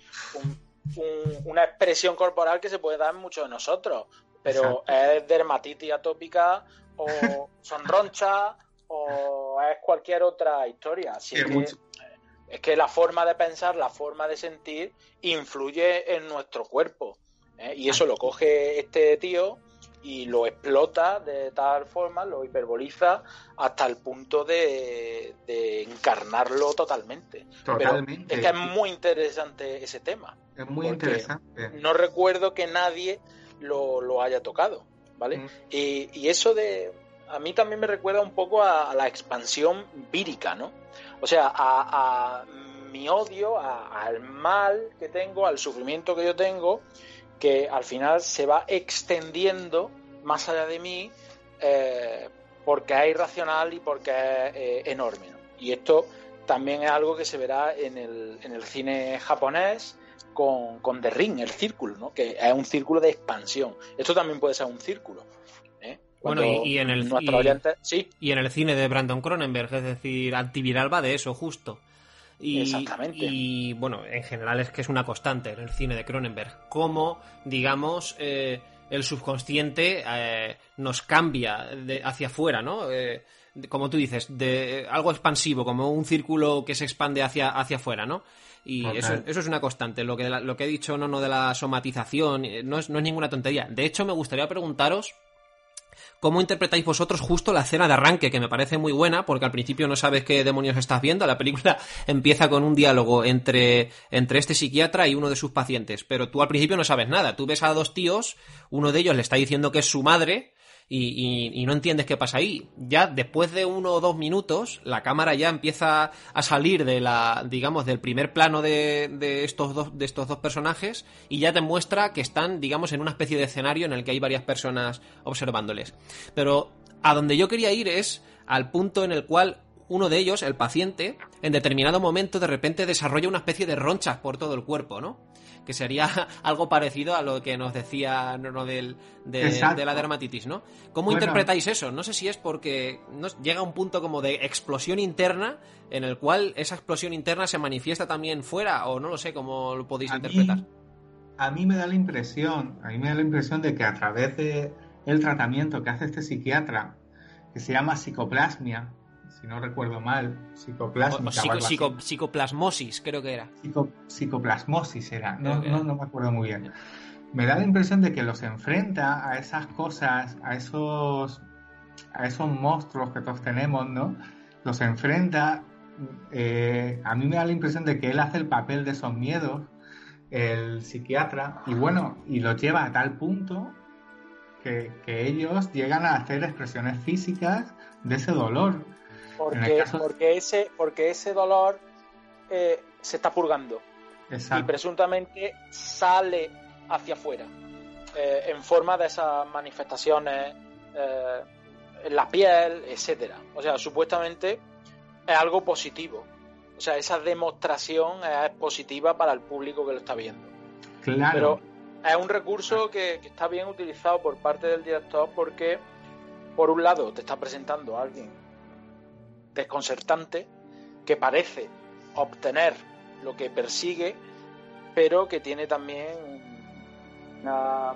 una expresión corporal que se puede dar en muchos de nosotros, pero es dermatitis atópica o [laughs] son ronchas o es cualquier otra historia. Así que, es que la forma de pensar, la forma de sentir, influye en nuestro cuerpo. ¿eh? Y eso lo coge este tío y lo explota de tal forma, lo hiperboliza hasta el punto de, encarnarlo totalmente. Totalmente. es que es muy interesante ese tema. Es muy interesante. No recuerdo que nadie lo, haya tocado, ¿vale? Mm. Y, eso de... A mí también me recuerda un poco a la expansión vírica, ¿no? O sea, a, mi odio, al mal que tengo, al sufrimiento que yo tengo, que al final se va extendiendo más allá de mí eh, porque es irracional y porque es eh, enorme. Y esto también es algo que se verá en el, en el cine japonés con, con, The Ring, el círculo, ¿no? que es un círculo de expansión. Esto también puede ser un círculo. Bueno, y, en el, y, en el cine de Brandon Cronenberg, es decir, antiviral va de eso, justo. Y, Exactamente. Y bueno, en general es que es una constante en el cine de Cronenberg. Cómo, digamos, eh, el subconsciente eh, nos cambia de, hacia afuera, ¿no? Eh, como tú dices, de algo expansivo, como un círculo que se expande hacia, hacia afuera, ¿no? Y eso, eso, es una constante. Lo que, lo que he dicho, no, no de la somatización, no es, no es ninguna tontería. De hecho, me gustaría preguntaros ¿Cómo interpretáis vosotros justo la escena de arranque, que me parece muy buena, porque al principio no sabes qué demonios estás viendo? La película [laughs] empieza con un diálogo entre, entre este psiquiatra y uno de sus pacientes, pero tú al principio no sabes nada. Tú ves a dos tíos, uno de ellos le está diciendo que es su madre, y, no entiendes qué pasa ahí. Ya después de uno o dos minutos, la cámara ya empieza a salir de la, digamos, del primer plano de, de, estos dos, de estos dos personajes y ya te muestra que están, digamos, en una especie de escenario en el que hay varias personas observándoles. Pero a donde yo quería ir es al punto en el cual uno de ellos, el paciente, en determinado momento de repente desarrolla una especie de ronchas por todo el cuerpo, ¿no? Que sería [laughs] algo parecido a lo que nos decía no, del, de, la dermatitis, ¿no? ¿Cómo interpretáis eso? No sé si es porque llega un punto como de explosión interna en el cual esa explosión interna se manifiesta también fuera, o no lo sé cómo lo podéis interpretar. a mí me da la impresión, a mí me da la impresión de que a través de el tratamiento que hace este psiquiatra, que se llama psicoplasmia, si no recuerdo mal, psicoplasmosis, creo que era. psicoplasmosis era, no, no, me acuerdo muy bien. Me da la impresión de que los enfrenta a esas cosas, a esos, a esos monstruos que todos tenemos, ¿no? Los enfrenta. Eh, a mí me da la impresión de que él hace el papel de esos miedos, el psiquiatra, y bueno, y lo lleva a tal punto que, ellos llegan a hacer expresiones físicas de ese dolor. Porque, porque, ese, porque ese dolor eh, se está purgando y presuntamente sale hacia afuera eh, en forma de esas manifestaciones eh, en la piel, etcétera. O sea, supuestamente es algo positivo. O sea, esa demostración es positiva para el público que lo está viendo. Claro es un recurso que, está bien utilizado por parte del director porque, por un lado, te está presentando a alguien desconcertante que parece obtener lo que persigue, pero que tiene también una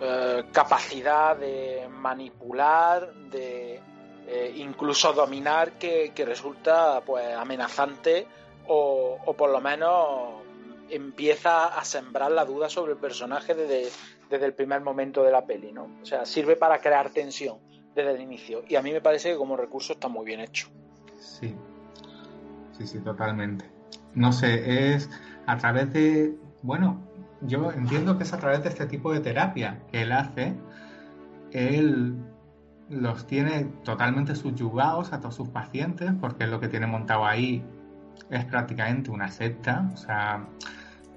eh, capacidad de manipular, de eh, incluso dominar que, resulta pues amenazante o, o por lo menos empieza a sembrar la duda sobre el personaje desde, el primer momento de la peli, ¿no? O sea, sirve para crear tensión desde el inicio. Y a mí me parece que como recurso está muy bien hecho. Sí, sí, sí, totalmente. No sé, es a través de, bueno, yo entiendo que es a través de este tipo de terapia que él hace, él los tiene totalmente subyugados a todos sus pacientes, porque lo que tiene montado ahí es prácticamente una secta, o sea,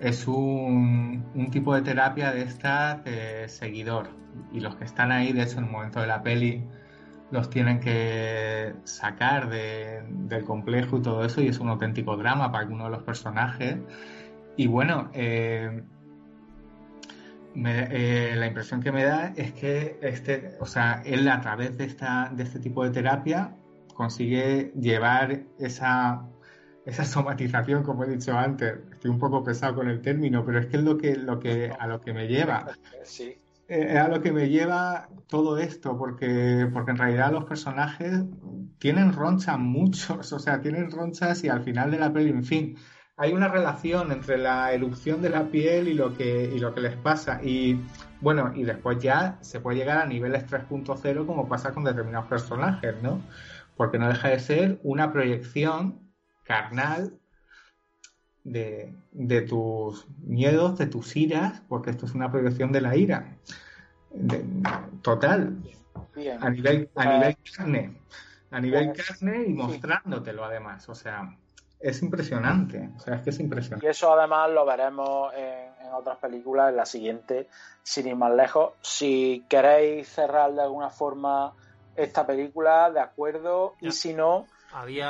es un, tipo de terapia de esta de seguidor. Y los que están ahí, de hecho, en el momento de la peli, los tienen que sacar del complejo y todo eso, y es un auténtico drama para alguno de los personajes. Y bueno, eh, eh, la impresión que me da es que este, o sea, él a través de, esta, de este tipo de terapia consigue llevar esa esa somatización, como he dicho antes, estoy un poco pesado con el término, pero es que es lo que, lo que, a lo que me lleva. Sí. Eh, a lo que me lleva todo esto, porque, porque en realidad los personajes tienen ronchas muchos, o sea, tienen ronchas y al final de la peli, en fin, hay una relación entre la erupción de la piel y lo que, y lo que les pasa. Y bueno, y después ya se puede llegar a niveles 3.0 como pasa con determinados personajes, ¿no? Porque no deja de ser una proyección carnal de, tus miedos, de tus iras, porque esto es una proyección de la ira. total. A nivel, a nivel carne. A nivel carne y mostrándotelo además. O sea, es impresionante. O sea, es que es impresionante. Y eso además lo veremos en, otras películas, en la siguiente, sin ir más lejos. Si queréis cerrar de alguna forma esta película, de acuerdo. Y si no,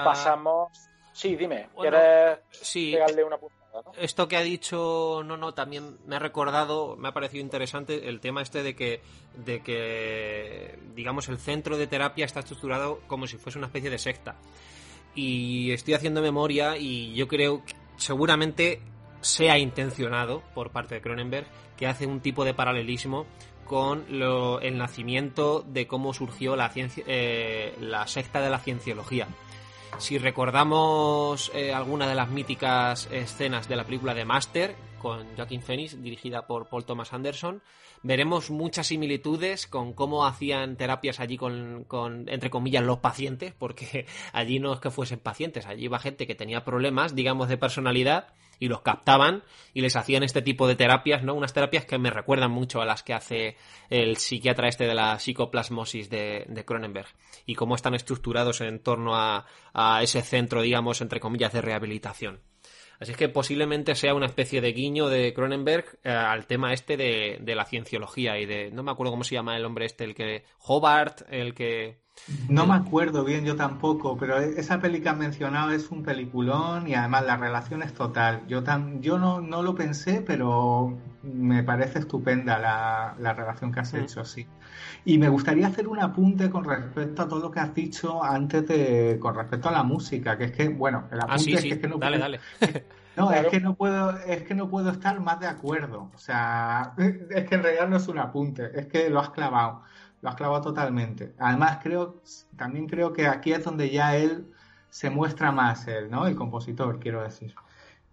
pasamos Sí, dime. ¿Quieres pegarle una puntada? Esto que ha dicho no, no, también me ha recordado, me ha parecido interesante el tema este de que, de que, digamos, el centro de terapia está estructurado como si fuese una especie de secta. Y estoy haciendo memoria y yo creo que seguramente sea intencionado por parte de Cronenberg que hace un tipo de paralelismo con el nacimiento de cómo surgió la, ciencia, eh, la secta de la cienciología si recordamos eh, alguna de las míticas escenas de la película de Master, con Joaquin Phoenix, dirigida por Paul Thomas Anderson, veremos muchas similitudes con cómo hacían terapias allí con, con, entre comillas, los pacientes, porque [laughs] allí no es que fuesen pacientes, allí iba gente que tenía problemas, digamos, de personalidad y los captaban y les hacían este tipo de terapias, ¿no? Unas terapias que me recuerdan mucho a las que hace el psiquiatra este de la psicoplasmosis de, de Cronenberg y cómo están estructurados en torno a, a ese centro, digamos, entre comillas, de rehabilitación. Así es que posiblemente sea una especie de guiño de Cronenberg eh, al tema este de, de, la cienciología y de. No me acuerdo cómo se llama el hombre este, el que. Hobart, el que. No me acuerdo bien yo tampoco, pero esa peli que has mencionado es un peliculón y además la relación es total. Yo, tan, yo no, no lo pensé, pero me parece estupenda la, la relación que has hecho, sí. Y me gustaría hacer un apunte con respecto a todo lo que has dicho antes de, con respecto a la música, que es que, bueno, el Ah, apunte sí, es sí. que, es que no dale, puedo- dale. [laughs] No, Claro. es que no puedo, es que no puedo estar más de acuerdo. O sea, [laughs] es que en realidad no es un apunte, es que lo has clavado, lo has clavado totalmente. Además, creo, también creo que aquí es donde ya él se muestra más él, ¿no? El compositor, quiero decir.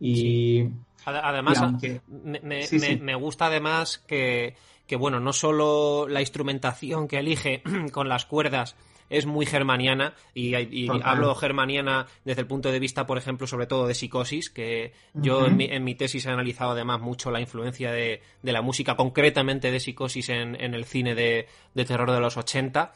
Y, Ade- Además, y aunque- me, me- Sí, me- me gusta además que, que, bueno, no solo la instrumentación que elige [clears throat] con las cuerdas es muy germaniana y, hablo germaniana desde el punto de vista, por ejemplo, sobre todo de psicosis, que yo en, mi, en mi tesis he analizado además mucho la influencia de, de la música, concretamente de psicosis en, en el cine de, de terror de los 80,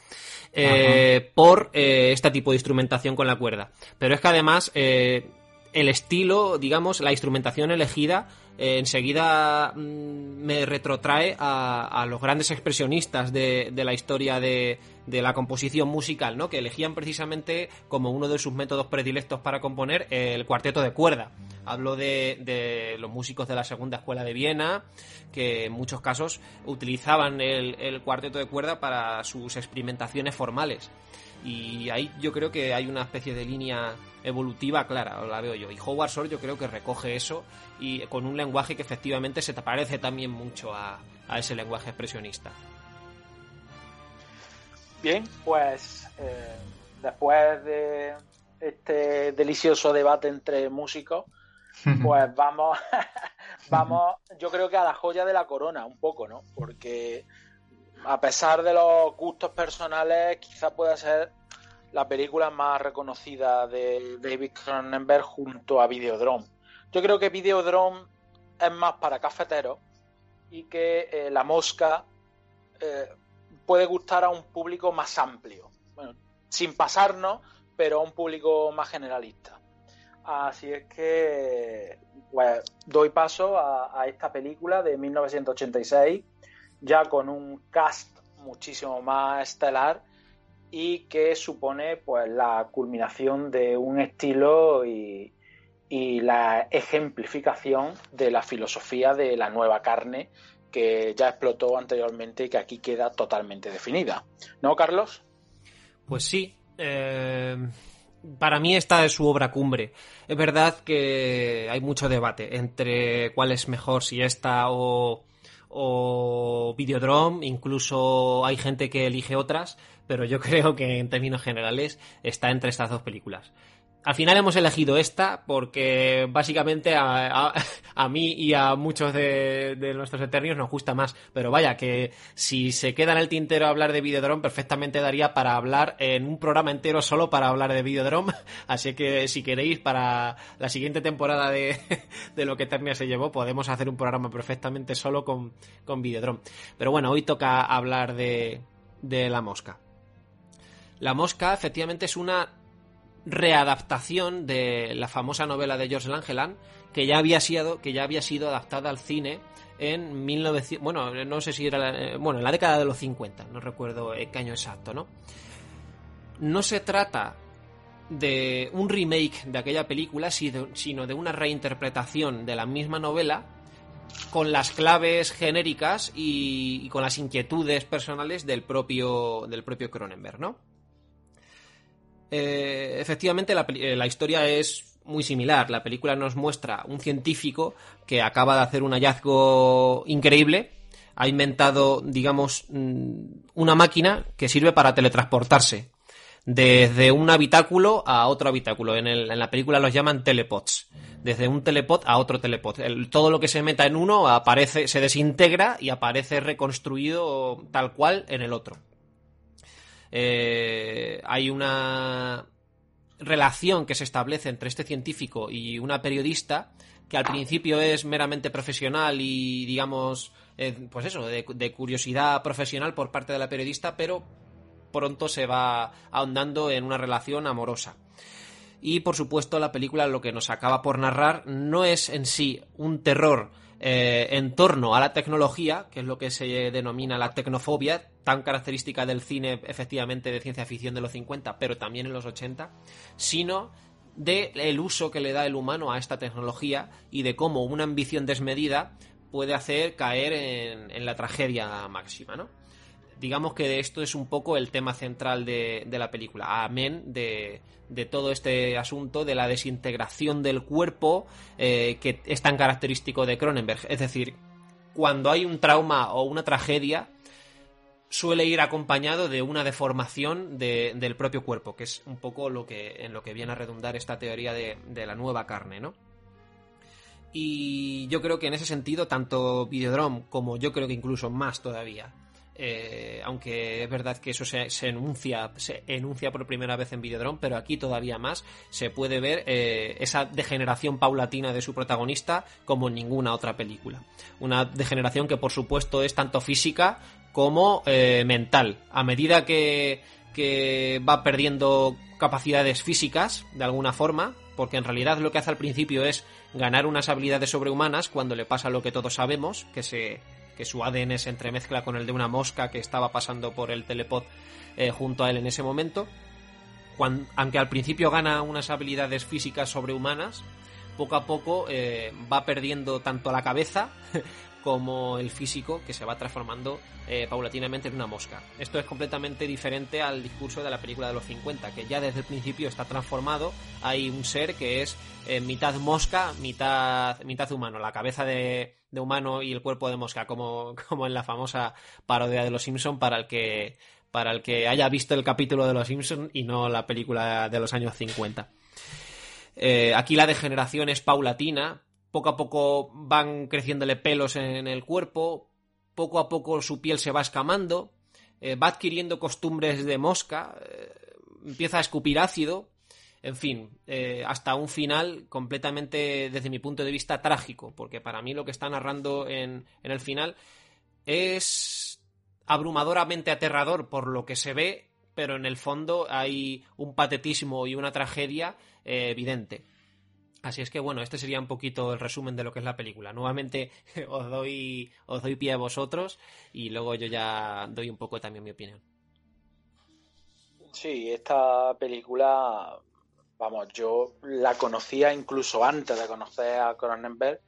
eh, por eh, este tipo de instrumentación con la cuerda. Pero es que además eh, el estilo, digamos, la instrumentación elegida eh, enseguida mm, me retrotrae a, a los grandes expresionistas de, de la historia de, de la composición musical, ¿no? Que elegían precisamente como uno de sus métodos predilectos para componer el cuarteto de cuerda. Hablo de, de los músicos de la segunda escuela de Viena, que en muchos casos utilizaban el, cuarteto de cuerda para sus experimentaciones formales. Y ahí yo creo que hay una especie de línea evolutiva clara, la veo yo. Y Howard Shore yo creo que recoge eso y con un lenguaje que efectivamente se te parece también mucho a, a ese lenguaje expresionista. Bien, pues eh, después de este delicioso debate entre músicos, [laughs] pues vamos, [laughs] vamos, yo creo que a la joya de la corona, un poco, ¿no? Porque a pesar de los gustos personales, quizá pueda ser la película más reconocida de David Cronenberg junto a Videodrome. Yo creo que Videodrome es más para cafeteros y que eh, La Mosca eh, puede gustar a un público más amplio. Bueno, sin pasarnos, pero a un público más generalista. Así es que pues, doy paso a, esta película de 1986, ya con un cast muchísimo más estelar y que supone pues la culminación de un estilo y la ejemplificación de la filosofía de la nueva carne que ya explotó anteriormente y que aquí queda totalmente definida. ¿No, Carlos? Pues sí. eh, para mí esta es su obra cumbre. Es verdad que hay mucho debate entre cuál es mejor, si esta o, o Videodrome. Incluso hay gente que elige otras, pero yo [laughs] creo que en términos generales está entre estas dos películas. Al final hemos elegido esta porque básicamente a, mí y a muchos de, de nuestros eternios nos gusta más. Pero vaya, que si se queda en el tintero hablar de Videodrome, perfectamente daría para hablar en un programa entero solo para hablar de Videodrome. [laughs] Así que si queréis, para la siguiente temporada de, [laughs] de lo que Eternia se llevó, podemos hacer un programa perfectamente solo con, con Videodrome. Pero bueno, hoy toca hablar de, de La Mosca. La Mosca efectivamente es una readaptación de la famosa novela de George Langeland que ya había sido que ya había sido adaptada al cine en 1900 bueno no sé si era eh, bueno en la década de los 50 no recuerdo el año exacto no no se trata de un remake de aquella película sino sino de una reinterpretación de la misma novela con las claves genéricas y, y con las inquietudes personales del propio del propio Cronenberg no eh, efectivamente, la, eh, la historia es muy similar. La película nos muestra un científico que acaba de hacer un hallazgo increíble. Ha inventado, digamos, mm, una máquina que sirve para teletransportarse desde un habitáculo a otro habitáculo. En, el- en la película los llaman telepods. Desde un telepod a otro telepod. El- todo lo que se meta en uno aparece, se desintegra y aparece reconstruido tal cual en el otro. Eh, hay una relación que se establece entre este científico y una periodista que al principio es meramente profesional y digamos eh, pues eso de, curiosidad profesional por parte de la periodista pero pronto se va ahondando en una relación amorosa. Y por supuesto la película lo que nos acaba por narrar no es en sí un terror eh, en torno a la tecnología, que es lo que se denomina la tecnofobia, tan característica del cine efectivamente de ciencia ficción de los 50, pero también en los 80, sino del el uso que le da el humano a esta tecnología y de cómo una ambición desmedida puede hacer caer en, la tragedia máxima, ¿no? digamos que esto es un poco el tema central de, la película, amén de, de, todo este asunto de la desintegración del cuerpo eh, que es tan característico de Cronenberg. Es decir, cuando hay un trauma o una tragedia, suele ir acompañado de una deformación del propio cuerpo, que es un poco lo que, en lo que viene a redundar esta teoría de, de la nueva carne, ¿no? Y yo creo que en ese sentido, tanto Videodrome como yo creo que incluso más todavía, eh, aunque es verdad que eso se, enuncia, se enuncia por primera vez en Videodrome, pero aquí todavía más se puede ver eh, esa degeneración paulatina de su protagonista como en ninguna otra película. Una degeneración que por supuesto es tanto física como eh, mental. A medida que, que va perdiendo capacidades físicas, de alguna forma, porque en realidad lo que hace al principio es ganar unas habilidades sobrehumanas cuando le pasa lo que todos sabemos, que se que su ADN se entremezcla con el de una mosca que estaba pasando por el telepod eh, junto a él en ese momento. aunque al principio gana unas habilidades físicas sobrehumanas, poco a poco eh, va perdiendo tanto la cabeza como el físico que se va transformando eh, paulatinamente en una mosca. Esto es completamente diferente al discurso de la película de los 50, que ya desde el principio está transformado. Hay un ser que es eh, mitad mosca, mitad, mitad humano. La cabeza de, humano y el cuerpo de mosca, como, [laughs] como en la famosa parodia de los Simpson para el que para el que haya visto el capítulo de los Simpson y no la película de los años 50. Eh, aquí la degeneración es paulatina, poco a poco van creciéndole pelos en el cuerpo, poco a poco su piel se va escamando, eh, va adquiriendo costumbres de mosca, eh, empieza a escupir ácido, en fin, eh, hasta un final completamente, desde mi punto de vista, trágico, porque para mí lo que está narrando en, en el final es abrumadoramente aterrador por lo que se ve, pero en el fondo hay un patetismo y una tragedia evidente. Así es que bueno, este sería un poquito el resumen de lo que es la película. Nuevamente [laughs] os doy, os doy pie a vosotros y luego yo ya doy un poco también mi opinión. Sí, esta película, vamos, yo la conocía incluso antes de conocer a Cronenberg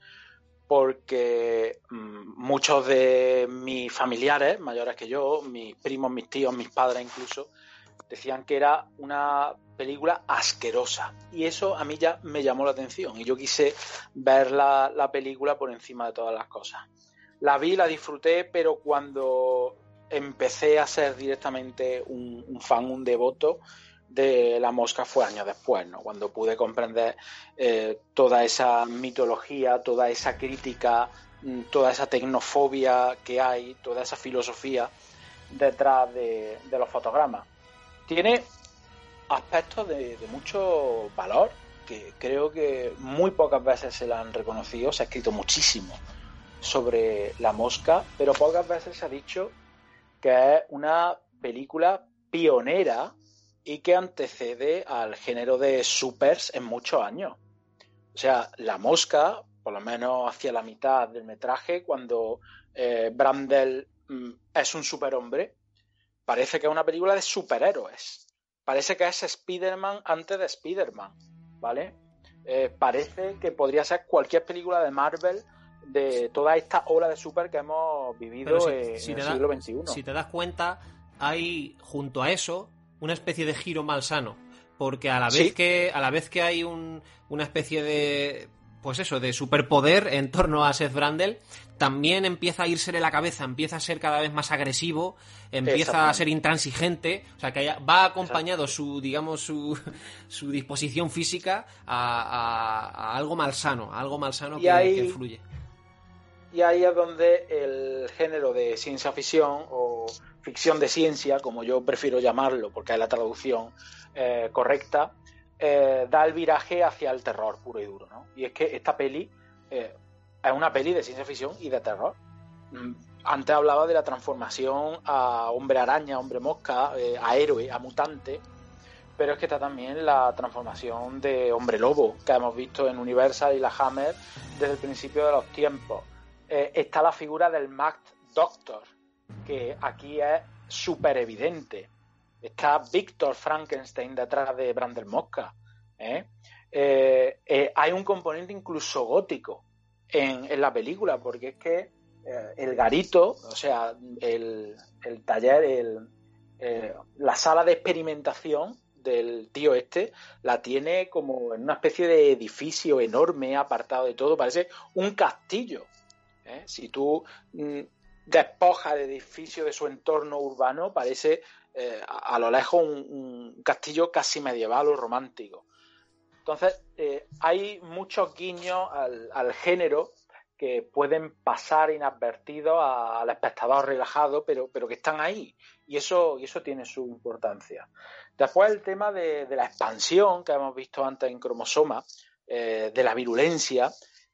porque mm, muchos de mis familiares mayores que yo, mis primos, mis tíos, mis padres incluso, decían que era una película asquerosa. Y eso a mí ya me llamó la atención y yo quise ver la, película por encima de todas las cosas. La vi, la disfruté, pero cuando empecé a ser directamente un, fan, un devoto de La Mosca fue años después, ¿no? Cuando pude comprender eh, toda esa mitología, toda esa crítica, mm, toda esa tecnofobia que hay, toda esa filosofía detrás de los fotogramas. Tiene aspectos de, mucho valor que creo que muy pocas veces se la han reconocido. Se ha escrito muchísimo sobre la mosca, pero pocas veces se ha dicho que es una película pionera y que antecede al género de supers en muchos años. O sea, la mosca, por lo menos hacia la mitad del metraje, cuando eh, Brandel mm, es un superhombre, parece que es una película de superhéroes. Parece que es Spider-Man antes de Spider-Man, ¿vale? Eh, parece que podría ser cualquier película de Marvel de toda esta ola de super que hemos vivido en el siglo XXI. Si te das cuenta, hay junto a eso una especie de giro malsano. Porque a la vez que a la vez que hay un, una especie de pues eso, de superpoder en torno a Seth Brandel, también empieza a irse de la cabeza, empieza a ser cada vez más agresivo, empieza a ser intransigente, o sea que va acompañado su, digamos, su, [laughs] su disposición física a, algo malsano, a algo malsano que, que, fluye. Y ahí es donde el género de ciencia ficción o ficción de ciencia, como yo prefiero llamarlo, porque es la traducción eh, correcta, eh, da el viraje hacia el terror puro y duro, ¿no? Y es que esta peli eh, es una peli de ciencia ficción y de terror. Mm, antes hablaba de la transformación a hombre araña, hombre mosca, eh, a héroe, a mutante, pero es que está también la transformación de hombre lobo que hemos visto en Universal y la Hammer desde el principio de los tiempos. está la figura del Mac Doctor, que aquí es súper evidente. Está Víctor Frankenstein detrás de Brander Mosca. ¿eh? hay un componente incluso gótico en, la película, porque es que el garito, o sea, el, taller, la sala de experimentación del tío este la tiene como en una especie de edificio enorme, apartado de todo, parece un castillo. ¿eh? Si tú mm, despojas el edificio de su entorno urbano, parece eh, a, lo lejos un, castillo casi medieval o romántico. Entonces, eh, hay muchos guiños al, género que pueden pasar inadvertidos al espectador relajado, pero, pero que están ahí. Y eso, y eso tiene su importancia. Después el tema de, la expansión que hemos visto antes en cromosoma, eh, de la virulencia,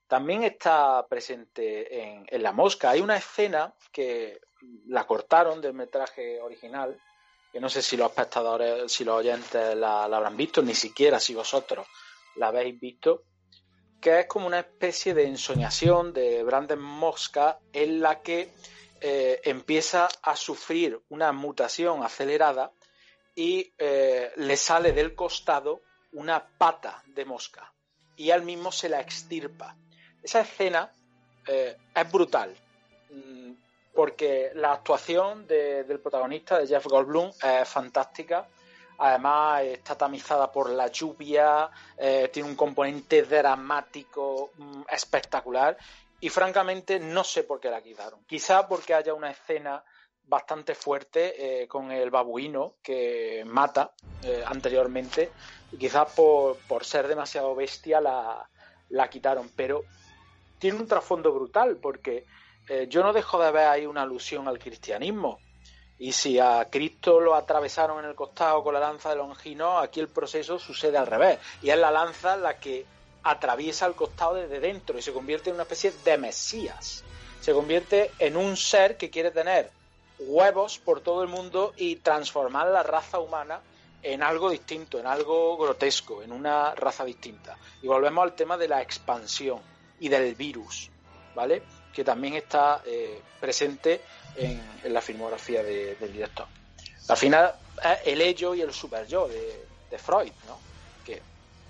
también está presente en, La Mosca. Hay una escena que la cortaron del metraje original, que no sé si los espectadores, si los oyentes la, habrán visto, ni siquiera si vosotros la habéis visto, que es como una especie de ensoñación de Brandon Mosca en la que eh, empieza a sufrir una mutación acelerada y eh, le sale del costado una pata de mosca y él mismo se la extirpa. Esa escena eh, es brutal mm, porque la actuación del protagonista, de Jeff Goldblum, es fantástica. Además está tamizada por la lluvia, eh, tiene un componente dramático mm, espectacular y francamente no sé por qué la quitaron. Quizá porque haya una escena bastante fuerte eh, con el babuino que mata eh, anteriormente quizás por, ser demasiado bestia la, quitaron, pero tiene un trasfondo brutal porque eh, yo no dejo de ver ahí una alusión al cristianismo. Y si a Cristo lo atravesaron en el costado con la lanza de Longino, aquí el proceso sucede al revés. Y es la lanza la que atraviesa el costado desde dentro y se convierte en una especie de Mesías. Se convierte en un ser que quiere tener huevos por todo el mundo y transformar la raza humana en algo distinto, en algo grotesco, en una raza distinta. Y volvemos al tema de la expansión y del virus, ¿vale? Que también está eh, presente en, la filmografía del director. Al final el ello y el super yo de, Freud, ¿no? Que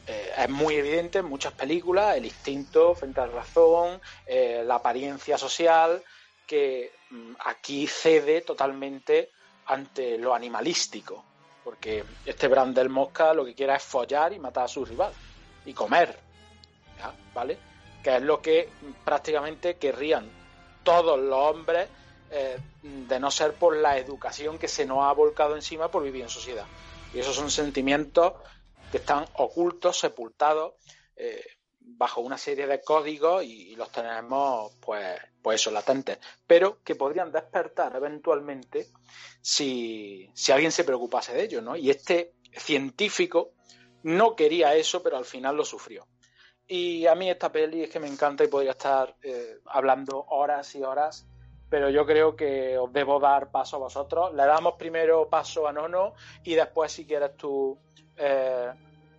eh, es muy evidente en muchas películas, el instinto frente a la razón, eh, la apariencia social, que mm, aquí cede totalmente ante lo animalístico, porque este Brandel Mosca lo que quiere es follar y matar a su rival y comer, ¿vale? Que es lo que prácticamente querrían todos los hombres eh, de no ser por la educación que se nos ha volcado encima por vivir en sociedad. Y esos son sentimientos que están ocultos, sepultados, eh, bajo una serie de códigos y, los tenemos, pues, pues eso, latentes, pero que podrían despertar eventualmente si, si alguien se preocupase de ello, ¿no? Y este científico no quería eso, pero al final lo sufrió. Y a mí esta peli es que me encanta y podría estar eh, hablando horas y horas, pero yo creo que os debo dar paso a vosotros. Le damos primero paso a Nono y después, si quieres tú, eh,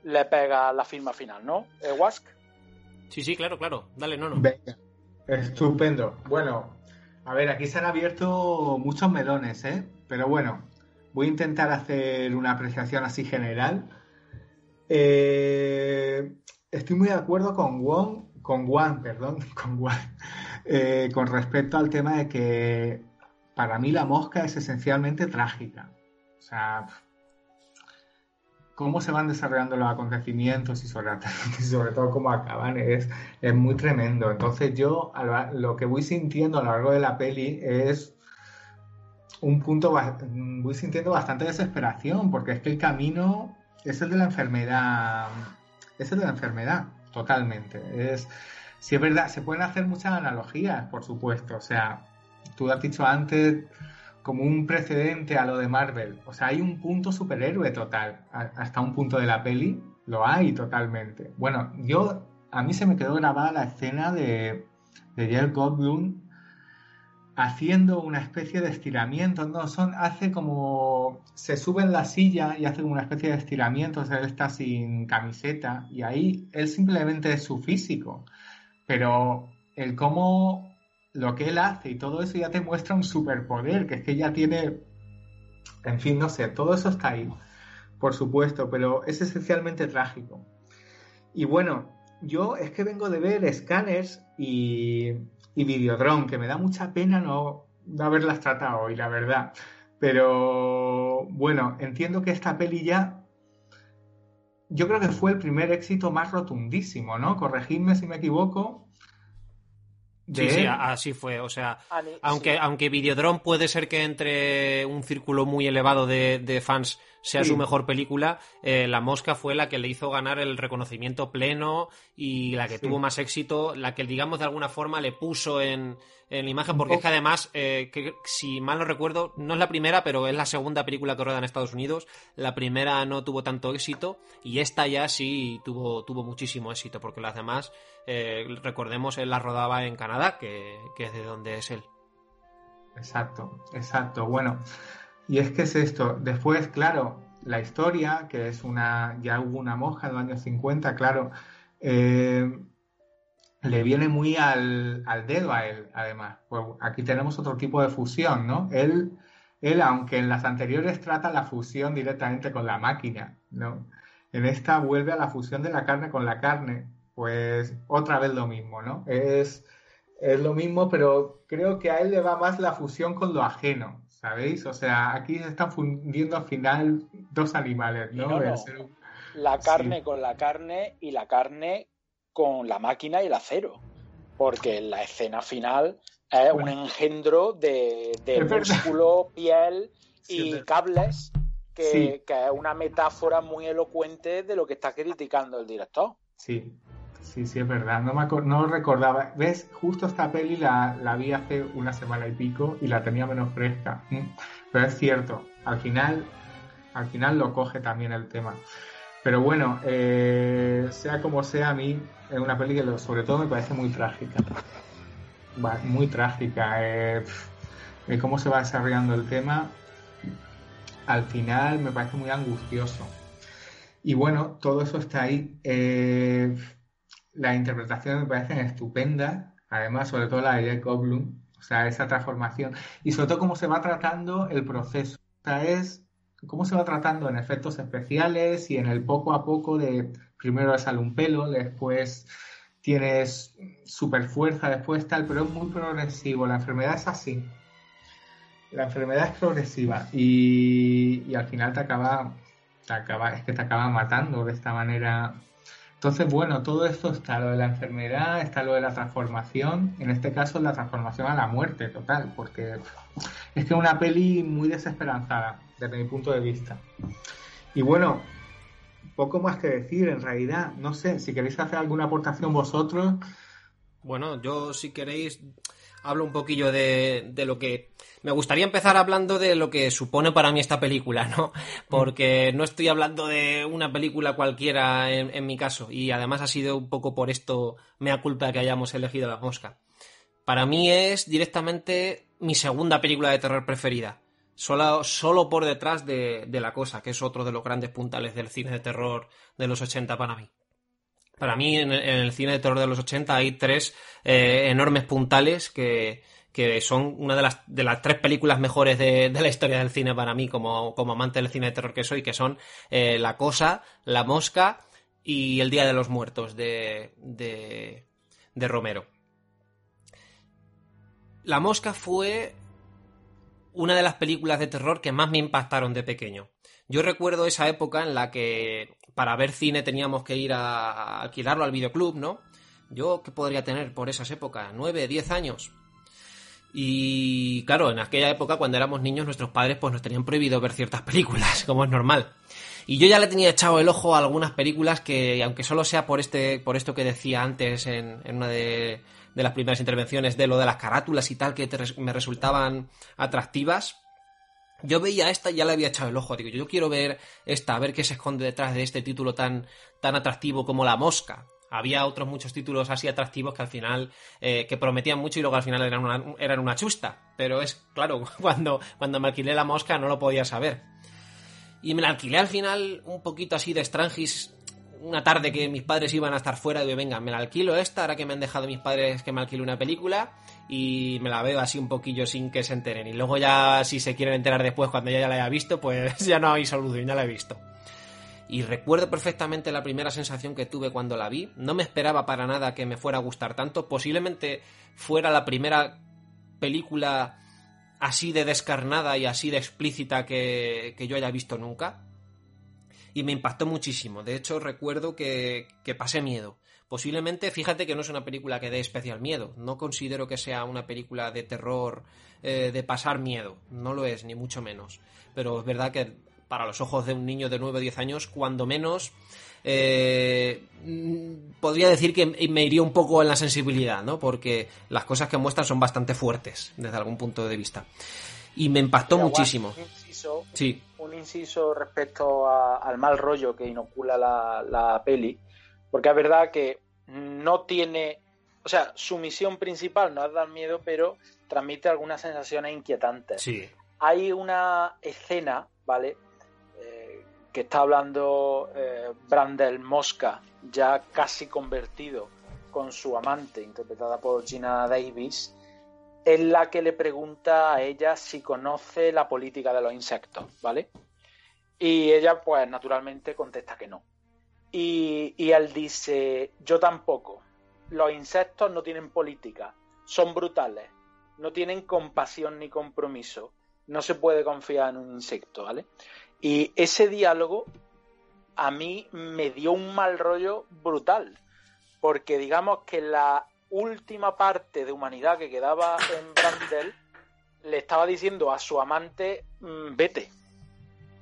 le pegas la firma final, ¿no? Eh, Wask. Sí, sí, claro, claro. Dale, no, no. Venga. Estupendo. Bueno, a ver, aquí se han abierto muchos melones, ¿eh? Pero bueno, voy a intentar hacer una apreciación así general. Eh, estoy muy de acuerdo con Juan, con Juan, perdón, [laughs] con Juan, eh, con respecto al tema de que para mí la mosca es esencialmente trágica. O sea, cómo se van desarrollando los acontecimientos y sobre, [laughs] sobre todo cómo acaban es, es muy tremendo. Entonces yo lo que voy sintiendo a lo largo de la peli es un punto, voy sintiendo bastante desesperación, porque es que el camino es el de la enfermedad, es de la enfermedad, totalmente. Es, si es verdad, se pueden hacer muchas analogías, por supuesto. O sea, tú has dicho antes como un precedente a lo de Marvel. O sea, hay un punto superhéroe total. Hasta un punto de la peli lo hay totalmente. Bueno, yo a mí se me quedó grabada la escena de, de Jeff Goldblum haciendo una especie de estiramiento. No, son, hace como se sube en la silla y hace una especie de estiramiento. O sea, él está sin camiseta y ahí él simplemente es su físico. Pero el cómo lo que él hace y todo eso ya te muestra un superpoder, que es que ya tiene, en fin, no sé, todo eso está ahí, por supuesto, pero es esencialmente trágico. Y bueno, yo es que vengo de ver Scanners y, y Videodrome, que me da mucha pena no, haberlas tratado hoy, la verdad. Pero bueno, entiendo que esta peli ya yo creo que fue el primer éxito más rotundísimo, ¿no? Corregidme si me equivoco. Sí, sí, así fue. O sea, aunque, aunque Videodrome puede ser que entre un círculo muy elevado de, fans sea su mejor película, eh, La Mosca fue la que le hizo ganar el reconocimiento pleno y la que tuvo más éxito, la que, digamos, de alguna forma le puso en, en la imagen, porque es que además, eh, que, si mal no recuerdo, no es la primera, pero es la segunda película que rueda en Estados Unidos. La primera no tuvo tanto éxito y esta ya sí tuvo, tuvo muchísimo éxito, porque las demás, eh, recordemos, él la rodaba en Canadá, que, que es de donde es él. Exacto, exacto. Bueno, y es que es esto. Después, claro, la historia, que es una, ya hubo una monja en los años 50, claro. Eh, le viene muy al, dedo a él, además. Pues aquí tenemos otro tipo de fusión, ¿no? Él, él, aunque en las anteriores trata la fusión directamente con la máquina, ¿no? En esta vuelve a la fusión de la carne con la carne, pues otra vez lo mismo, ¿no? Es, es lo mismo, pero creo que a él le va más la fusión con lo ajeno, ¿sabéis? O sea, aquí se están fundiendo al final dos animales, ¿no? La carne con la carne y la carne con la máquina y el acero, porque la escena final es un engendro de, músculo, piel y cables, que, es una metáfora muy elocuente de lo que está criticando el director. Sí, sí, sí, es verdad. No, me no recordaba. ¿Ves? Justo esta peli la, la, vi hace una semana y pico y la tenía menos fresca. Pero es cierto, al final, al final lo coge también el tema. Pero bueno, eh, sea como sea, a mí es una peli que sobre todo me parece muy trágica. Muy trágica. Eh, cómo se va desarrollando el tema, al final me parece muy angustioso. Y bueno, todo eso está ahí. Eh, las interpretaciones me parecen estupendas, además, sobre todo la de Jack Goldblum, o sea, esa transformación. Y sobre todo cómo se va tratando el proceso. O sea, es cómo se va tratando en efectos especiales y en el poco a poco de primero sale un pelo, después tienes super fuerza, después tal, pero es muy progresivo. La enfermedad es así. La enfermedad es progresiva y, al final te acaba, te acaba, es que te acaba matando de esta manera. Entonces, bueno, todo esto está lo de la enfermedad, está lo de la transformación, en este caso la transformación a la muerte total, porque es que es una peli muy desesperanzada desde mi punto de vista. Y bueno, poco más que decir en realidad. No sé, si queréis hacer alguna aportación vosotros. Bueno, yo si queréis hablo un poquillo de, lo que... Me gustaría empezar hablando de lo que supone para mí esta película, ¿no? Porque no estoy hablando de una película cualquiera en, mi caso y además ha sido un poco por esto mea culpa que hayamos elegido La Mosca. Para mí es directamente mi segunda película de terror preferida. Solo, solo por detrás de, La Cosa, que es otro de los grandes puntales del cine de terror de los 80 para mí. Para mí, en, el cine de terror de los 80 hay tres eh, enormes puntales que, son una de las, de las tres películas mejores de, la historia del cine para mí, como, amante del cine de terror que soy, que son eh, La Cosa, La Mosca y El Día de los Muertos de, de Romero. La Mosca fue una de las películas de terror que más me impactaron de pequeño. Yo recuerdo esa época en la que para ver cine teníamos que ir a alquilarlo al videoclub, ¿no? Yo, ¿qué podría tener por esas épocas? ¿Nueve, diez años? Y claro, en aquella época, cuando éramos niños, nuestros padres pues nos tenían prohibido ver ciertas [laughs] películas, como es normal. Y yo ya le tenía echado el ojo a algunas películas que, aunque solo sea por este, por esto que decía antes en una de de las primeras intervenciones de lo de las carátulas y tal que me resultaban atractivas. Yo veía esta y ya le había echado el ojo. Digo, yo quiero ver esta, a ver qué se esconde detrás de este título tan, tan atractivo como La Mosca. Había otros muchos títulos así atractivos que al final, eh, que prometían mucho y luego al final eran una, eran una chusta. Pero es, claro, [laughs] cuando, cuando me alquilé La Mosca no lo podía saber. Y me la alquilé al final un poquito así de Strangis una tarde que mis padres iban a estar fuera, digo, venga, me la alquilo esta, ahora que me han dejado mis padres que me alquilo una película y me la veo así un poquillo sin que se enteren. Y luego ya, si se quieren enterar después, cuando ya la haya visto, pues [laughs] ya no hay solución, ya la he visto. Y recuerdo perfectamente la primera sensación que tuve cuando la vi. No me esperaba para nada que me fuera a gustar tanto. Posiblemente fuera la primera película así de descarnada y así de explícita que, que yo haya visto nunca y me impactó muchísimo. De hecho, recuerdo que, que pasé miedo. Posiblemente, fíjate que no es una película que dé especial miedo. No considero que sea una película de terror, eh, de pasar miedo. No lo es, ni mucho menos. Pero es verdad que para los ojos de un niño de 9 o 10 años, cuando menos, eh, podría decir que me iría un poco en la sensibilidad, ¿no? Porque las cosas que muestran son bastante fuertes desde algún punto de vista. Y me impactó muchísimo. sí un inciso respecto al mal rollo que inocula la, peli, porque es verdad que no tiene, o sea, su misión principal no es dar miedo, pero transmite algunas sensaciones inquietantes. Sí. Hay una escena, ¿vale? Eh, que está hablando eh, Brandel Mosca, ya casi convertido con su amante, interpretada por Gina Davis, en la que le pregunta a ella si conoce la política de los insectos, ¿vale? Y ella, pues naturalmente contesta que no. Y, él dice, yo tampoco. Los insectos no tienen política, son brutales, no tienen compasión ni compromiso. No se puede confiar en un insecto, ¿vale? Y ese diálogo a mí me dio un mal rollo brutal, porque digamos que la última parte de humanidad que quedaba en Brandel le estaba diciendo a su amante, mm, vete,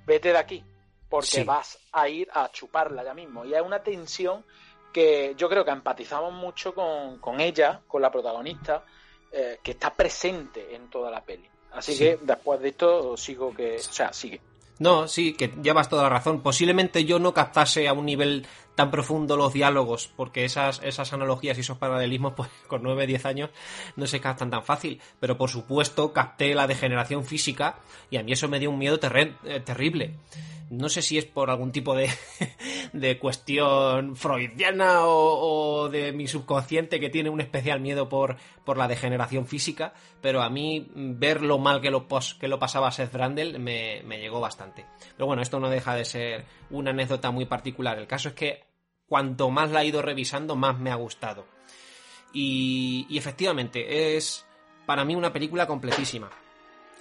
vete de aquí, porque vas a ir a chuparla ya mismo. Y hay una tensión que yo creo que empatizamos mucho con, ella, con la protagonista, eh, que está presente en toda la peli. Así que después de esto sigo que, o sea, sigue. No, sí, que llevas toda la razón. Posiblemente yo no captase a un nivel tan profundo los diálogos, porque esas, esas analogías y esos paralelismos, [laughs] pues con 9, 10 años no se captan tan fácil. Pero por supuesto capté la degeneración física y a mí eso me dio un miedo eh, terrible. No sé si es por algún tipo de, [laughs] de cuestión freudiana o, de mi subconsciente que tiene un especial miedo por, por la degeneración física, pero a mí ver lo mal que lo, que lo pasaba Seth Brandel me, me llegó bastante. Pero bueno, esto no deja de ser una anécdota muy particular. El caso es que cuanto más la he ido revisando, más me ha gustado. Y, y efectivamente, es para mí una película completísima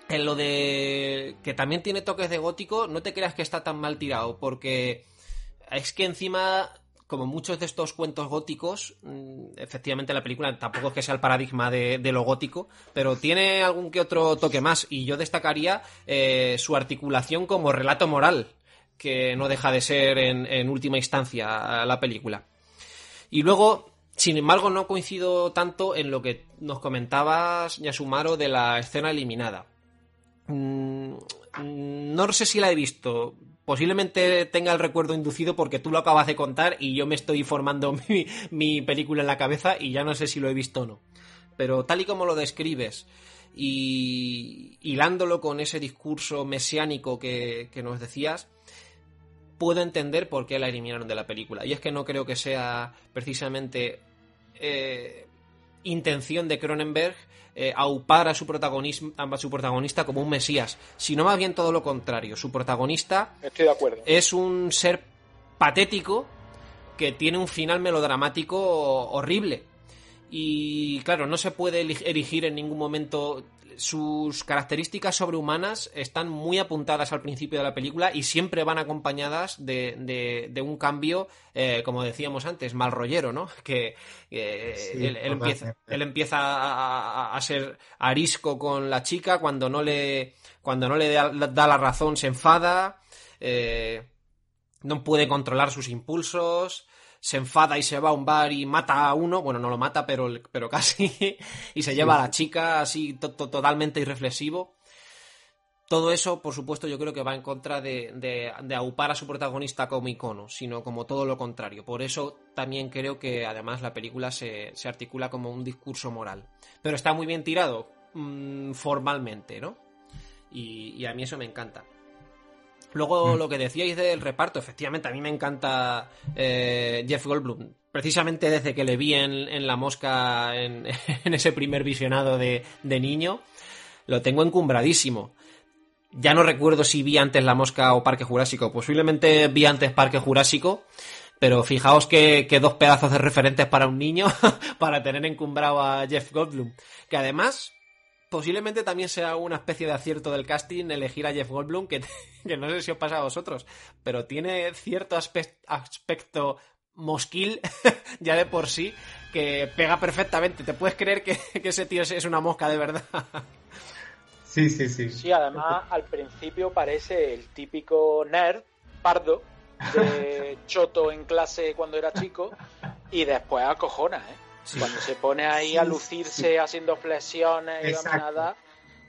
en lo de que también tiene toques de gótico, no te creas que está tan mal tirado, porque es que encima, como muchos de estos cuentos góticos, mm, efectivamente la película tampoco es que sea el paradigma de, lo gótico, pero tiene algún que otro toque más, y yo destacaría eh, su articulación como relato moral, que no deja de ser en, última instancia la película. Y luego, sin embargo, no coincido tanto en lo que nos comentabas, Yasumaro, de la escena eliminada Mm, no sé si la he visto. Posiblemente tenga el recuerdo inducido porque tú lo acabas de contar y yo me estoy formando [laughs] mi, película en la cabeza y ya no sé si lo he visto o no. Pero tal y como lo describes y hilándolo con ese discurso mesiánico que, nos decías, puedo entender por qué la eliminaron de la película. Y es que no creo que sea precisamente eh, intención de Cronenberg eh, aupar a su, a su protagonista como un mesías, sino más bien todo lo contrario. Su protagonista Estoy de acuerdo. es un ser patético que tiene un final melodramático horrible. Y claro, no se puede erigir en ningún momento sus características sobrehumanas están muy apuntadas al principio de la película y siempre van acompañadas de, de, un cambio, eh, como decíamos antes, mal rollero, ¿no? [laughs] Que él, empieza, él, empieza, a, ser arisco con la chica cuando no le, cuando no le da, la razón se enfada, eh, no puede controlar sus impulsos, se enfada y se va a un bar y mata a uno, bueno, no lo mata, pero, pero casi, [laughs] y se lleva a la chica así totalmente irreflexivo. Todo eso, por supuesto, yo creo que va en contra de, de, aupar a su protagonista como icono, sino como todo lo contrario. Por eso también creo que además la película se, articula como un discurso moral. Pero está muy bien tirado mm, formalmente, ¿no? Y, y a mí eso me encanta. Luego lo que decíais del reparto, efectivamente, a mí me encanta eh, Jeff Goldblum. Precisamente desde que le vi en, La Mosca [laughs] en, ese primer visionado de, de, niño, lo tengo encumbradísimo. Ya no recuerdo si vi antes La Mosca o Parque Jurásico. Posiblemente vi antes Parque Jurásico. Pero fijaos que, que dos pedazos de referentes para un niño [laughs] para tener encumbrado a Jeff Goldblum. Que además, posiblemente también sea una especie de acierto del casting elegir a Jeff Goldblum, que, [laughs] que no sé si os pasa a vosotros, pero tiene cierto aspecto mosquil [laughs] ya de por sí que pega perfectamente. ¿Te puedes creer que, [laughs] ese tío es una mosca de verdad? Sí, sí, sí. Sí, además al principio parece el típico nerd pardo de choto en clase cuando era chico y después acojona, ¿eh? Cuando se pone ahí a lucirse haciendo flexiones y nada.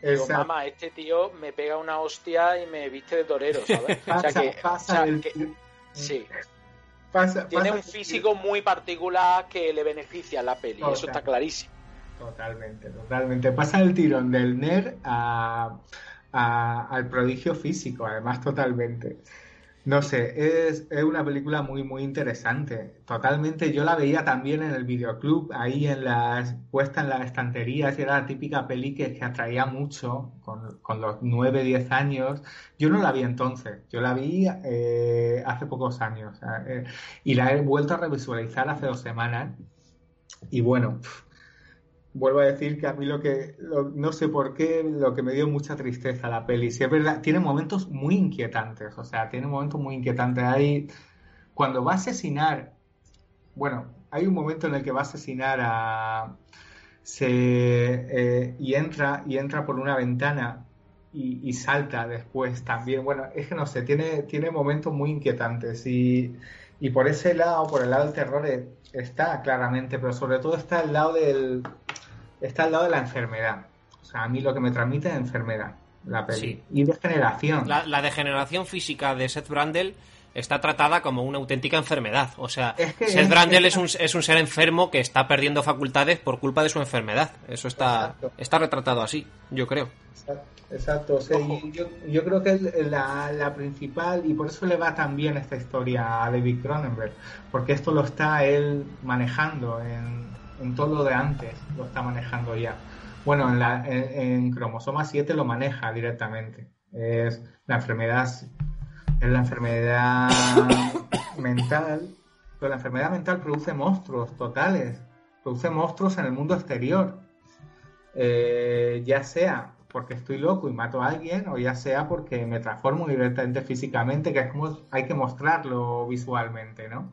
Digo, mamá, este tío me pega una hostia y me viste de torero, ¿sabes? [laughs] o sea que, pasa sí. Tiene un físico muy particular que le beneficia a la peli, eso está clarísimo. Totalmente, totalmente. Pasa el tirón del nerd a, al prodigio físico, además totalmente. No sé, es, una película muy, muy interesante. Totalmente, yo la veía también en el videoclub, ahí en las, puesta en las estanterías, y era la típica peli que, atraía mucho con, los 9, 10 años. Yo no la vi entonces, yo la vi eh, hace pocos años eh, y la he vuelto a revisualizar hace dos semanas. Y bueno, vuelvo a decir que a mí lo que, no sé por qué, lo que me dio mucha tristeza la peli, si es verdad, tiene momentos muy inquietantes, o sea, tiene momentos muy inquietantes. Hay, cuando va a asesinar, bueno, hay un momento en el que va a asesinar a... Se, eh, y entra y entra por una ventana y, salta después también. Bueno, es que no sé, tiene, tiene momentos muy inquietantes y, y por ese lado, por el lado del terror, eh, está claramente, pero sobre todo está al lado del, está al lado de la enfermedad. O sea, a mí lo que me transmite es enfermedad, la peli. Y degeneración. La, la degeneración física de Seth Brandel está tratada como una auténtica enfermedad. O sea, Seth Brandel es, un, es, un, ser enfermo que está perdiendo facultades por culpa de su enfermedad. Eso está, está retratado así, yo creo. Exacto. yo, yo, creo que la, la, principal, y por eso le va tan bien esta historia a David Cronenberg, porque esto lo está él manejando en, en todo lo de antes lo está manejando ya. Bueno, en, la, en, cromosoma 7 lo maneja directamente. Es la enfermedad, es la enfermedad [coughs] mental, pero la enfermedad mental produce monstruos totales, produce monstruos en el mundo exterior. Eh, ya sea porque estoy loco y mato a alguien, o ya sea porque me transformo directamente físicamente, que es como hay que mostrarlo visualmente, ¿no?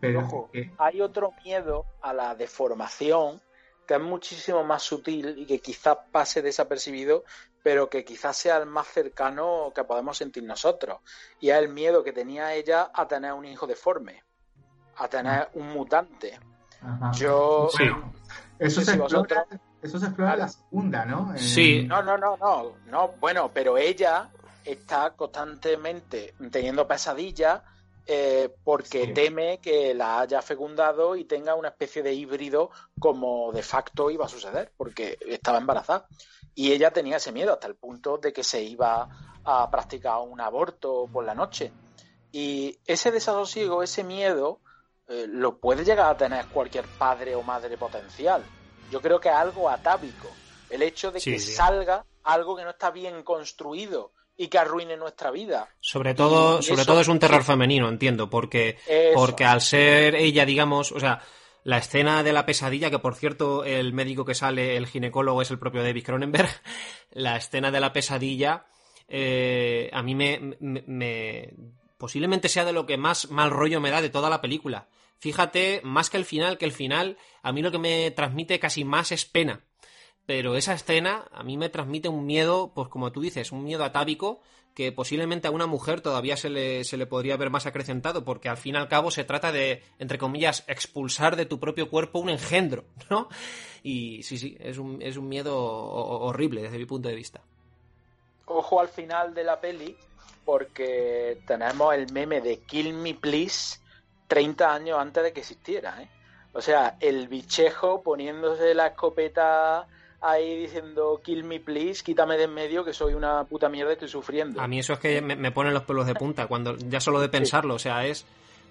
Pero hay otro miedo a la deformación que es muchísimo más sutil y que quizás pase desapercibido, pero que quizás sea el más cercano que podemos sentir nosotros. Y es el miedo que tenía ella a tener un hijo deforme, a tener un mutante. Yo. Eso, se explora, eso se explora la segunda, ¿no? Sí. No, no, no, no, no. Bueno, pero ella está constantemente teniendo pesadillas eh, porque teme que la haya fecundado y tenga una especie de híbrido como de facto iba a suceder, porque estaba embarazada. Y ella tenía ese miedo hasta el punto de que se iba a practicar un aborto por la noche. Y ese desasosiego, ese miedo, eh, lo puede llegar a tener cualquier padre o madre potencial. Yo creo que es algo atávico. El hecho de que salga algo que no está bien construido y que arruine nuestra vida. Sobre todo, sobre todo es un terror femenino, entiendo, porque, porque al ser ella, digamos, o sea, la escena de la pesadilla, que por cierto, el médico que sale, el ginecólogo, es el propio David Cronenberg, [laughs] la escena de la pesadilla, eh, a mí me, me, posiblemente sea de lo que más mal rollo me da de toda la película. Fíjate, más que el final, que el final, a mí lo que me transmite casi más es pena pero esa escena a mí me transmite un miedo, pues como tú dices, un miedo atávico que posiblemente a una mujer todavía se le, se le podría ver más acrecentado, porque al fin y al cabo se trata de, entre comillas, expulsar de tu propio cuerpo un engendro, [laughs] ¿no? Y sí, sí, es un, es un miedo horrible desde mi punto de vista. Ojo al final de la peli, porque tenemos el meme de Kill Me Please 30 años antes de que existiera, ¿eh? O sea, el bichejo poniéndose la escopeta ahí diciendo kill me please, quítame de en medio que soy una puta mierda y estoy sufriendo. A mí eso es que me, me pone los pelos de punta, cuando ya solo de pensarlo, o sea, es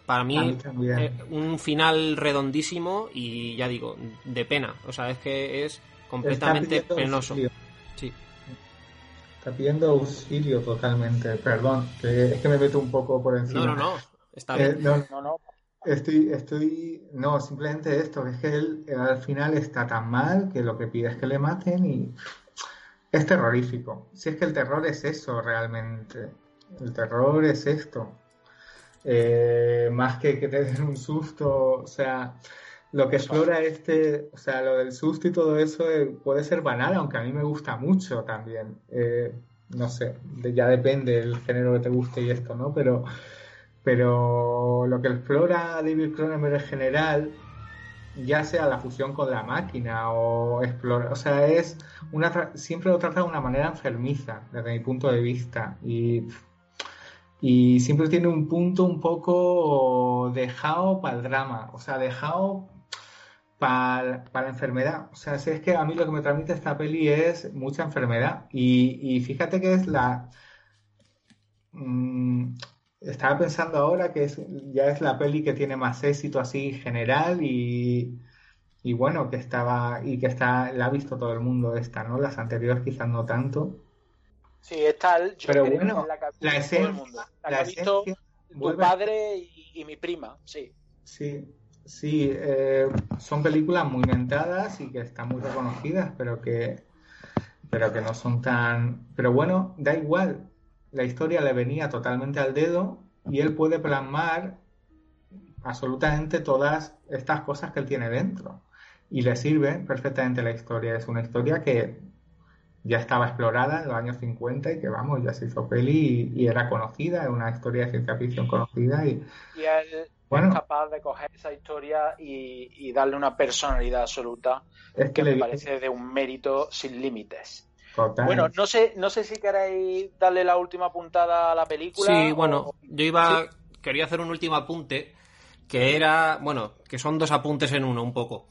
para mí eh, un final redondísimo y ya digo, de pena, o sea, es que es completamente penoso. Sí. Está pidiendo auxilio totalmente, perdón, que es que me meto un poco por encima. No, no, no, está eh, bien. no, no, Estoy, estoy, no, simplemente esto, es que él al final está tan mal que lo que pide es que le maten y es terrorífico. Si es que el terror es eso realmente, el terror es esto, eh, más que que te den un susto, o sea, lo que explora este, o sea, lo del susto y todo eso eh, puede ser banal, aunque a mí me gusta mucho también. Eh, no sé, ya depende del género que te guste y esto, ¿no? Pero pero lo que explora David Cronenberg en general, ya sea la fusión con la máquina o explora, o sea, es una siempre lo trata de una manera enfermiza desde mi punto de vista y y siempre tiene un punto un poco dejado para el drama, o sea, dejado para, para la enfermedad. O sea, si es que a mí lo que me transmite esta peli es mucha enfermedad. Y, y fíjate que es la. Mmm, estaba pensando ahora que es, ya es la peli que tiene más éxito así general y, y bueno, que estaba y que está la ha visto todo el mundo esta, ¿no? Las anteriores quizás no tanto. Sí, está el, pero bueno, la, esencia, la, ha visto tu padre y, mi prima, sí. Sí, sí, eh, son películas muy mentadas y que están muy reconocidas, pero que pero que no son tan, pero bueno, da igual, la historia le venía totalmente al dedo y él puede plasmar absolutamente todas estas cosas que él tiene dentro. Y le sirve perfectamente la historia. Es una historia que ya estaba explorada en los años 50 y que, vamos, ya se hizo peli y, era conocida, es una historia de ciencia ficción conocida. Y, él bueno, es capaz de coger esa historia y, darle una personalidad absoluta es que, le parece de un mérito sin límites. Bueno, no sé, no sé si queréis darle la última puntada a la película. Sí, bueno, yo iba, quería hacer un último apunte, que era, bueno, que son dos apuntes en uno, un poco.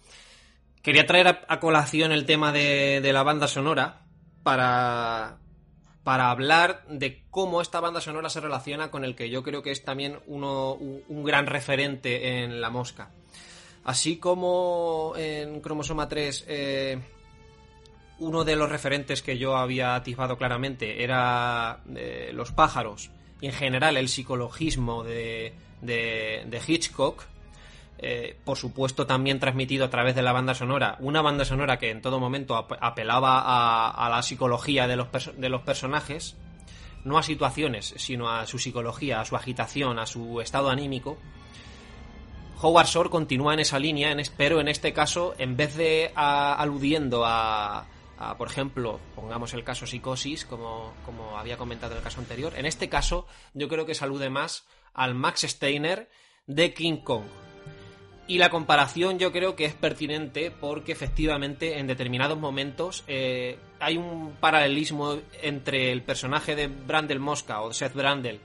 Quería traer a, colación el tema de, la banda sonora para, para hablar de cómo esta banda sonora se relaciona con el que yo creo que es también uno, un gran referente en La Mosca. Así como en Cromosoma 3 uno de los referentes que yo había atisbado claramente era eh, los pájaros y en general el psicologismo de, de, Hitchcock. Eh, por supuesto también transmitido a través de la banda sonora, una banda sonora que en todo momento apelaba a, la psicología de los, de los personajes, no a situaciones, sino a su psicología, a su agitación, a su estado anímico. Howard Shore continúa en esa línea, en, pero en este caso, en vez de aludiendo a, por ejemplo, pongamos el caso psicosis, como, como había comentado en el caso anterior. En este caso, yo creo que salude más al Max Steiner de King Kong. Y la comparación yo creo que es pertinente porque efectivamente en determinados momentos eh, hay un paralelismo entre el personaje de Brandel Mosca o Seth Brandel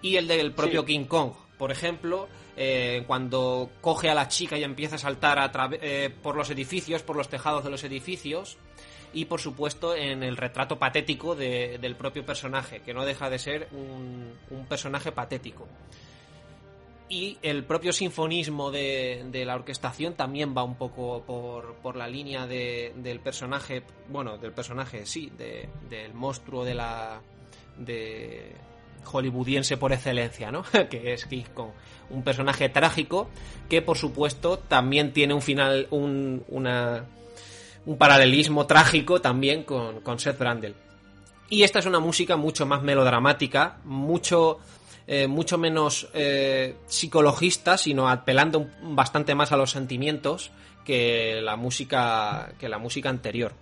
y el del propio King Kong. Por ejemplo, eh, cuando coge a la chica y empieza a saltar a eh, por los edificios, por los tejados de los edificios, y por supuesto en el retrato patético del propio personaje, que no deja de ser un, personaje patético. Y el propio sinfonismo de, la orquestación también va un poco por, la línea del personaje, bueno, del personaje, sí, del monstruo de la. de hollywoodiense por excelencia, ¿no? [laughs] que es King Kong. Un personaje trágico que, por supuesto, también tiene un final, un, una, un paralelismo trágico también con, con Seth Brandel. Y esta es una música mucho más melodramática, mucho, eh, mucho menos eh, psicologista, sino apelando bastante más a los sentimientos que la música, que la música anterior,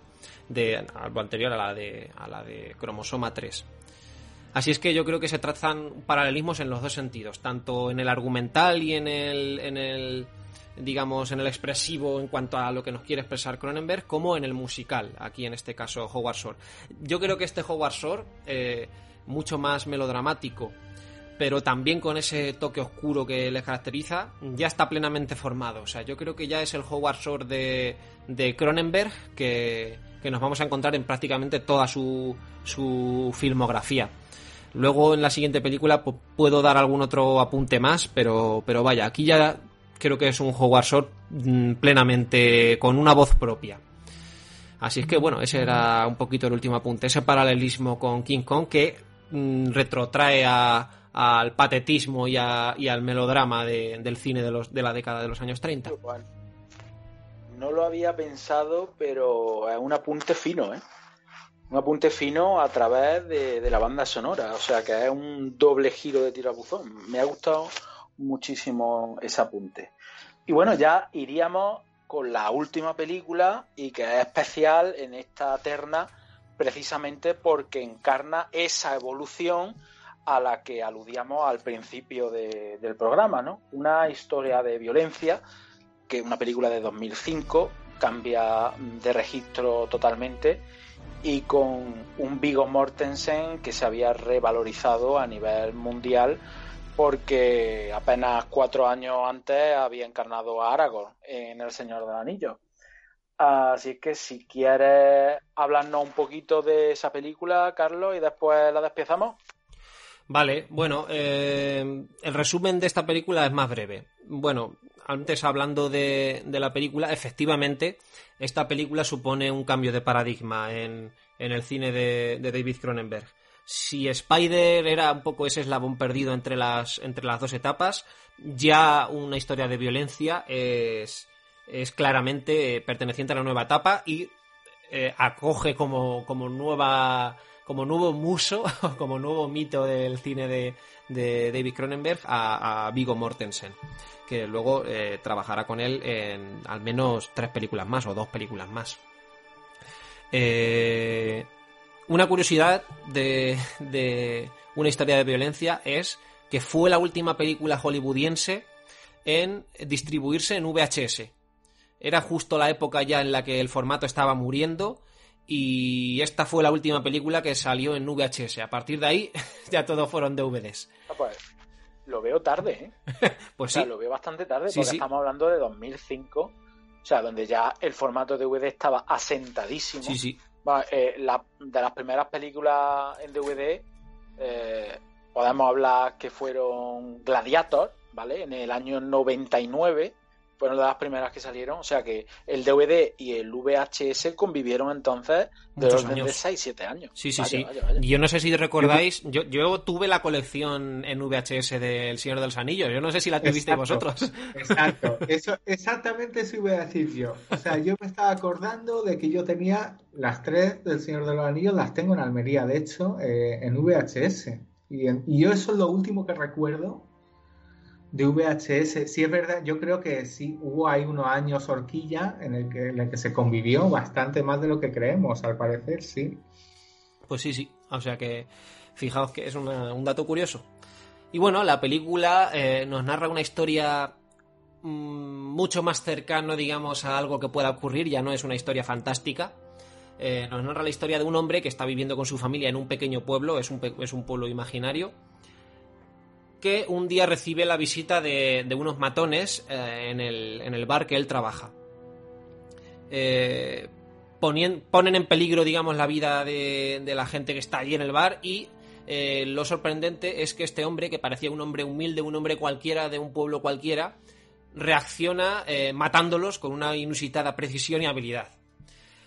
de, anterior a la de, a la de Cromosoma 3. Así es que yo creo que se trazan paralelismos en los dos sentidos, tanto en el argumental y en el, en el digamos, en el expresivo en cuanto a lo que nos quiere expresar Cronenberg, como en el musical, aquí en este caso Howard Shore. Yo creo que este Howard Shore, eh, mucho más melodramático, pero también con ese toque oscuro que les caracteriza, ya está plenamente formado. O sea, yo creo que ya es el Howard Shore de, de Cronenberg que, que nos vamos a encontrar en prácticamente toda su, su filmografía. Luego en la siguiente película puedo dar algún otro apunte más, pero, pero vaya, aquí ya creo que es un Howard Shore mm, plenamente con una voz propia. Así es que bueno, ese era un poquito el último apunte, ese paralelismo con King Kong que mm, retrotrae al patetismo y, al melodrama del cine de, los, de la década de los años 30. No lo había pensado, pero es un apunte fino, ¿eh? Un apunte fino a través de, la banda sonora, o sea que es un doble giro de tirabuzón. Me ha gustado muchísimo ese apunte. Y bueno, ya iríamos con la última película y que es especial en esta terna precisamente porque encarna esa evolución a la que aludíamos al principio del programa, ¿no? Una historia de violencia que una película de 2005 cambia de registro totalmente y con un Vigo Mortensen que se había revalorizado a nivel mundial porque apenas cuatro años antes había encarnado a Aragorn en El Señor del Anillo. Así que si quieres hablarnos un poquito de esa película, Carlos, y después la despiezamos. Vale, bueno, eh, el resumen de esta película es más breve. Bueno, antes hablando de, la película, efectivamente, esta película supone un cambio de paradigma en, el cine de, David Cronenberg. Si Spider era un poco ese eslabón perdido entre las, entre las dos etapas, ya una historia de violencia es, es claramente perteneciente a la nueva etapa y eh, acoge como, como nueva como nuevo muso, [laughs] como nuevo mito del cine de, David Cronenberg a, a Vigo Mortensen que luego eh, trabajará con él en al menos tres películas más o dos películas más. Eh, una curiosidad de, de una historia de violencia es que fue la última película hollywoodiense en distribuirse en VHS. Era justo la época ya en la que el formato estaba muriendo y esta fue la última película que salió en VHS. A partir de ahí [laughs] ya todos fueron DVDs. Ah, pues, lo veo tarde, ¿eh? [laughs] pues sí. lo veo bastante tarde porque estamos hablando de 2005, o sea, donde ya el formato DVD estaba asentadísimo. Sí, sí. Eh, de las primeras películas en DVD, eh, podemos hablar que fueron Gladiator, ¿vale? En el año 99 fueron de las primeras que salieron. O sea que el DVD y el VHS convivieron entonces de los de 6, 7 años. Sí, sí, sí. Yo no sé si recordáis, yo, yo tuve la colección en VHS del Señor de los Anillos. Yo no sé si la tuvisteis vosotros. [laughs] Exacto. Eso, exactamente eso iba a decir yo. O sea, yo me estaba acordando de que yo tenía las tres del Señor de los Anillos, las tengo en Almería, de hecho, eh, en VHS. Y, y yo eso es lo último que recuerdo de VHS, sí es verdad, yo creo que sí hubo ahí unos años horquilla en el que, en que se convivió bastante más de lo que creemos, al parecer, sí. Pues sí, sí, o sea que fijaos que es un dato curioso. Y bueno, la película eh, nos narra una historia mm, mucho más cercano, digamos, a algo que pueda ocurrir, ya no es una historia fantástica. Eh, nos narra la historia de un hombre que está viviendo con su familia en un pequeño pueblo, es un, es un pueblo imaginario, que un día recibe la visita de, unos matones eh, en, el, bar que él trabaja. Eh, ponen en peligro, digamos, la vida de, la gente que está allí en el bar y eh, lo sorprendente es que este hombre, que parecía un hombre humilde, un hombre cualquiera de un pueblo cualquiera, reacciona matándolos con una inusitada precisión y habilidad.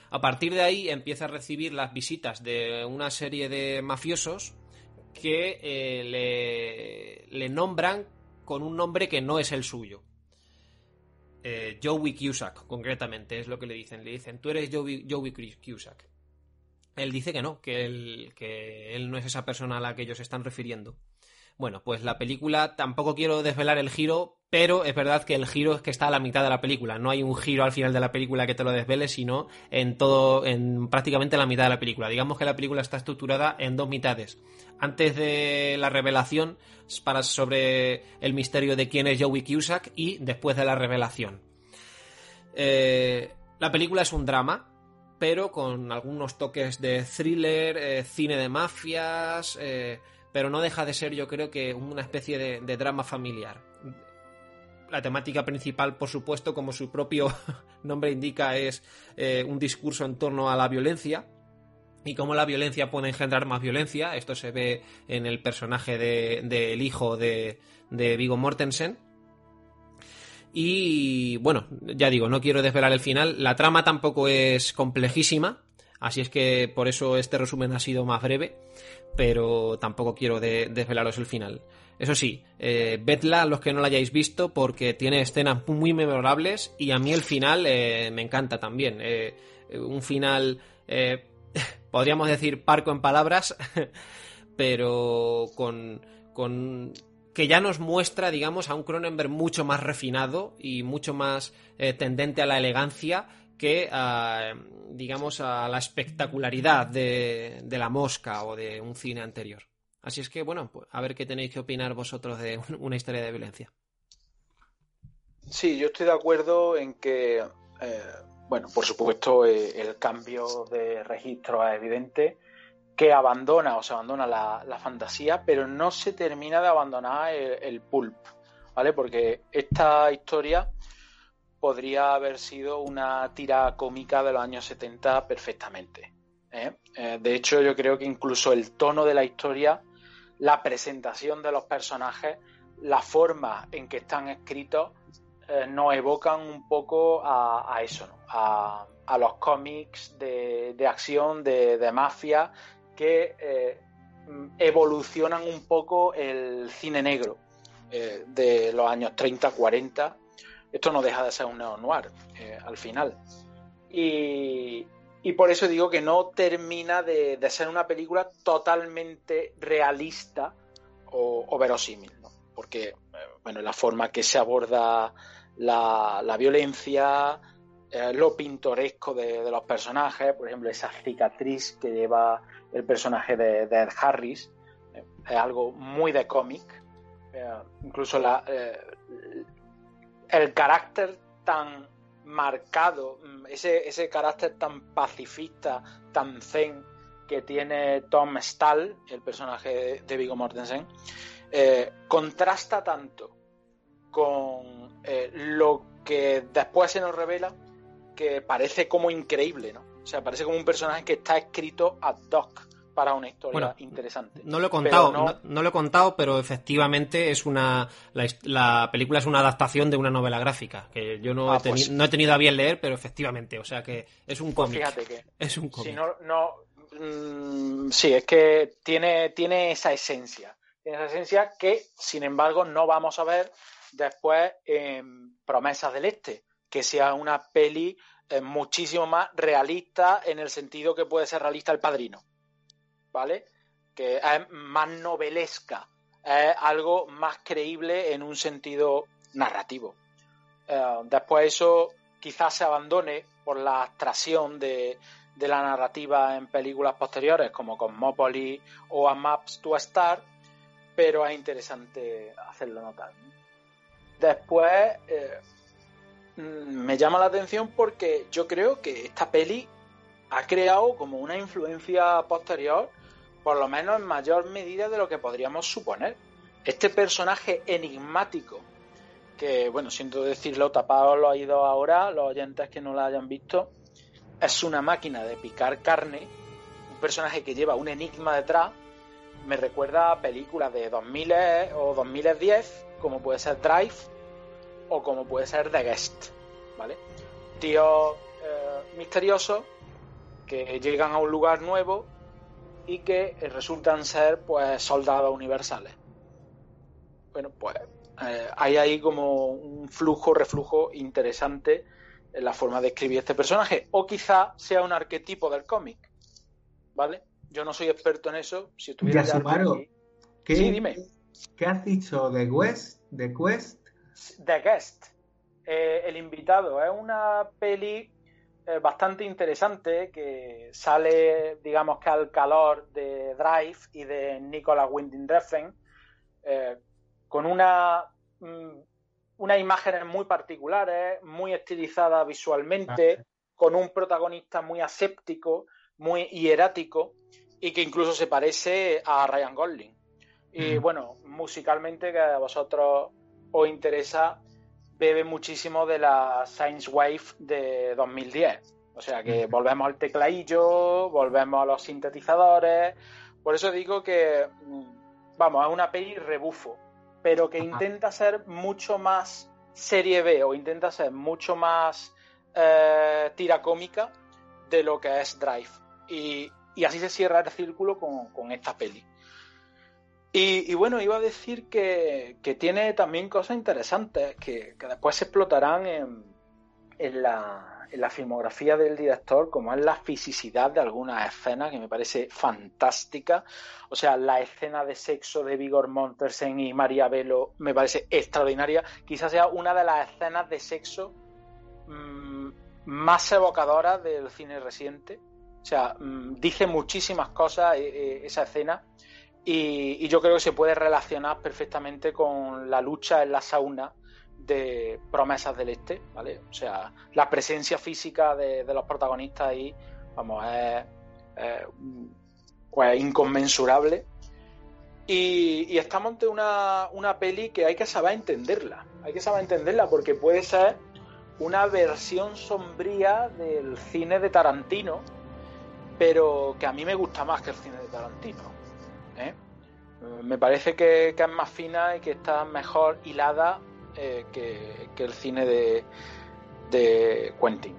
A partir de ahí empieza a recibir las visitas de una serie de mafiosos que eh, le, nombran con un nombre que no es el suyo. Eh, Joey Cusack, concretamente, es lo que le dicen. Le dicen, tú eres Joey, Joey Cusack. Él dice que no, que él, que él no es esa persona a la que ellos están refiriendo. Bueno, pues la película, tampoco quiero desvelar el giro, pero es verdad que el giro es que está a la mitad de la película. No hay un giro al final de la película que te lo desvele, sino en todo, en prácticamente la mitad de la película. Digamos que la película está estructurada en dos mitades. Antes de la revelación para sobre el misterio de quién es Joey Cusack y después de la revelación. Eh, la película es un drama, pero con algunos toques de thriller, eh, cine de mafias. Eh, pero no deja de ser yo creo que una especie de, drama familiar. La temática principal, por supuesto, como su propio [laughs] nombre indica, es eh, un discurso en torno a la violencia, y cómo la violencia puede engendrar más violencia. Esto se ve en el personaje del de, hijo de, de Vigo Mortensen. Y bueno, ya digo, no quiero desvelar el final. La trama tampoco es complejísima, así es que por eso este resumen ha sido más breve, pero tampoco quiero desvelaros el final. Eso sí, eh, vedla los que no la hayáis visto porque tiene escenas muy memorables y a mí el final eh, me encanta también. Eh, un final, [laughs] podríamos decir, parco en palabras, [laughs] pero con, con que ya nos muestra, digamos, a un Cronenberg mucho más refinado y mucho más eh, tendente a la elegancia que, a, digamos, a la espectacularidad de, la mosca o de un cine anterior. Así es que, bueno, pues, a ver qué tenéis que opinar vosotros de [laughs] una historia de violencia. Sí, yo estoy de acuerdo en que, eh, bueno, por supuesto, eh, el cambio de registro es evidente que abandona o se abandona la, fantasía, pero no se termina de abandonar el, pulp, ¿vale? Porque esta historia podría haber sido una tira cómica de los años 70 perfectamente. ¿eh? Eh, de hecho, yo creo que incluso el tono de la historia, la presentación de los personajes, la forma en que están escritos, eh, nos evocan un poco a, eso, a, los cómics de, acción, de, mafia que evolucionan un poco el cine negro de los años 30, 40. Esto no deja de ser un neo-noir eh, al final. Y, por eso digo que no termina de, ser una película totalmente realista o, verosímil, porque bueno, la forma que se aborda la, violencia, lo pintoresco de, los personajes, por ejemplo, esa cicatriz que lleva el personaje de, Ed Harris. Eh, es algo muy de cómic. Eh, incluso la, eh, el carácter tan marcado, mm, ese, ese carácter tan pacifista, tan zen que tiene Tom Stahl, el personaje de Viggo Mortensen, contrasta tanto con lo que después se nos revela que parece como increíble, ¿no? O sea, parece como un personaje que está escrito ad hoc para una historia interesante. No lo he contado, no... lo he contado, pero efectivamente es una la, película es una adaptación de una novela gráfica que yo no, he, ah, pues no he tenido a bien leer, pero efectivamente, o sea que es un pues cómic. fíjate que es un cómic. Si no, no mm, sí, es que tiene tiene esa esencia, tiene esa esencia que, sin embargo, no vamos a ver después en Promesas del Este, que sea una peli es muchísimo más realista en el sentido que puede ser realista el padrino, ¿vale? Que es más novelesca, es algo más creíble en un sentido narrativo. Eh, después eso quizás se abandone por la abstracción de, la narrativa en películas posteriores como Cosmopolis o A Maps to a Star, pero es interesante hacerlo notar. Después, eh, me llama la atención porque yo creo que esta peli ha creado como una influencia posterior, por lo menos en mayor medida de lo que podríamos suponer. Este personaje enigmático, que bueno, siento decirlo, tapado lo ha ido ahora, los oyentes que no la hayan visto, es una máquina de picar carne, un personaje que lleva un enigma detrás, me recuerda a películas de 2000 o 2010, como puede ser Drive, o como puede ser The Guest, ¿vale? Tíos eh, que llegan a un lugar nuevo y que eh, resultan ser pues soldados universales. Bueno, pues eh, hay ahí como un flujo, reflujo interesante en la forma de escribir este personaje. O quizá sea un arquetipo del cómic. ¿Vale? Yo no soy experto en eso. Si estuviera ya ¿qué, dime. ¿Qué has dicho de West? ¿De Quest? The Guest, eh, El invitado, es una peli eh, bastante interesante que sale, digamos que al calor de Drive y de Nicolas Winding Refn, eh, con una, mm, unas imágenes muy particulares, muy estilizadas visualmente, ah, con un protagonista muy aséptico, muy hierático y que incluso se parece a Ryan Gosling. Y bueno, musicalmente, que a vosotros os interesa, bebe muchísimo de la Science Wave de 2010. O sea que volvemos al tecladillo, volvemos a los sintetizadores. Por eso digo que, mm, vamos, es una peli rebufo, pero que intenta ser mucho más serie B o intenta ser mucho más eh, tira cómica de lo que es Drive. Y, así se cierra el círculo con, esta peli. Y, bueno, iba a decir que, tiene también cosas interesantes que, después se explotarán en, la, filmografía del director, como es la fisicidad de algunas escenas, que me parece fantástica. O sea, la escena de sexo de Vigor Montersen y María Velo me parece extraordinaria. Quizás sea una de las escenas de sexo mmm, más evocadora del cine reciente. O sea, mm, dice muchísimas cosas eh, eh, esa escena y, yo creo que se puede relacionar perfectamente con la lucha en la sauna de Promesas del Este, ¿vale? O sea, la presencia física de, los protagonistas ahí, vamos, es, pues, inconmensurable. Y, estamos ante una, una peli que hay que saber entenderla. Hay que saber entenderla porque puede ser una versión sombría del cine de Tarantino, pero que a mí me gusta más que el cine de Tarantino. ¿Eh? Me parece que, es más fina y que está mejor hilada eh, que, el cine de, de Quentin.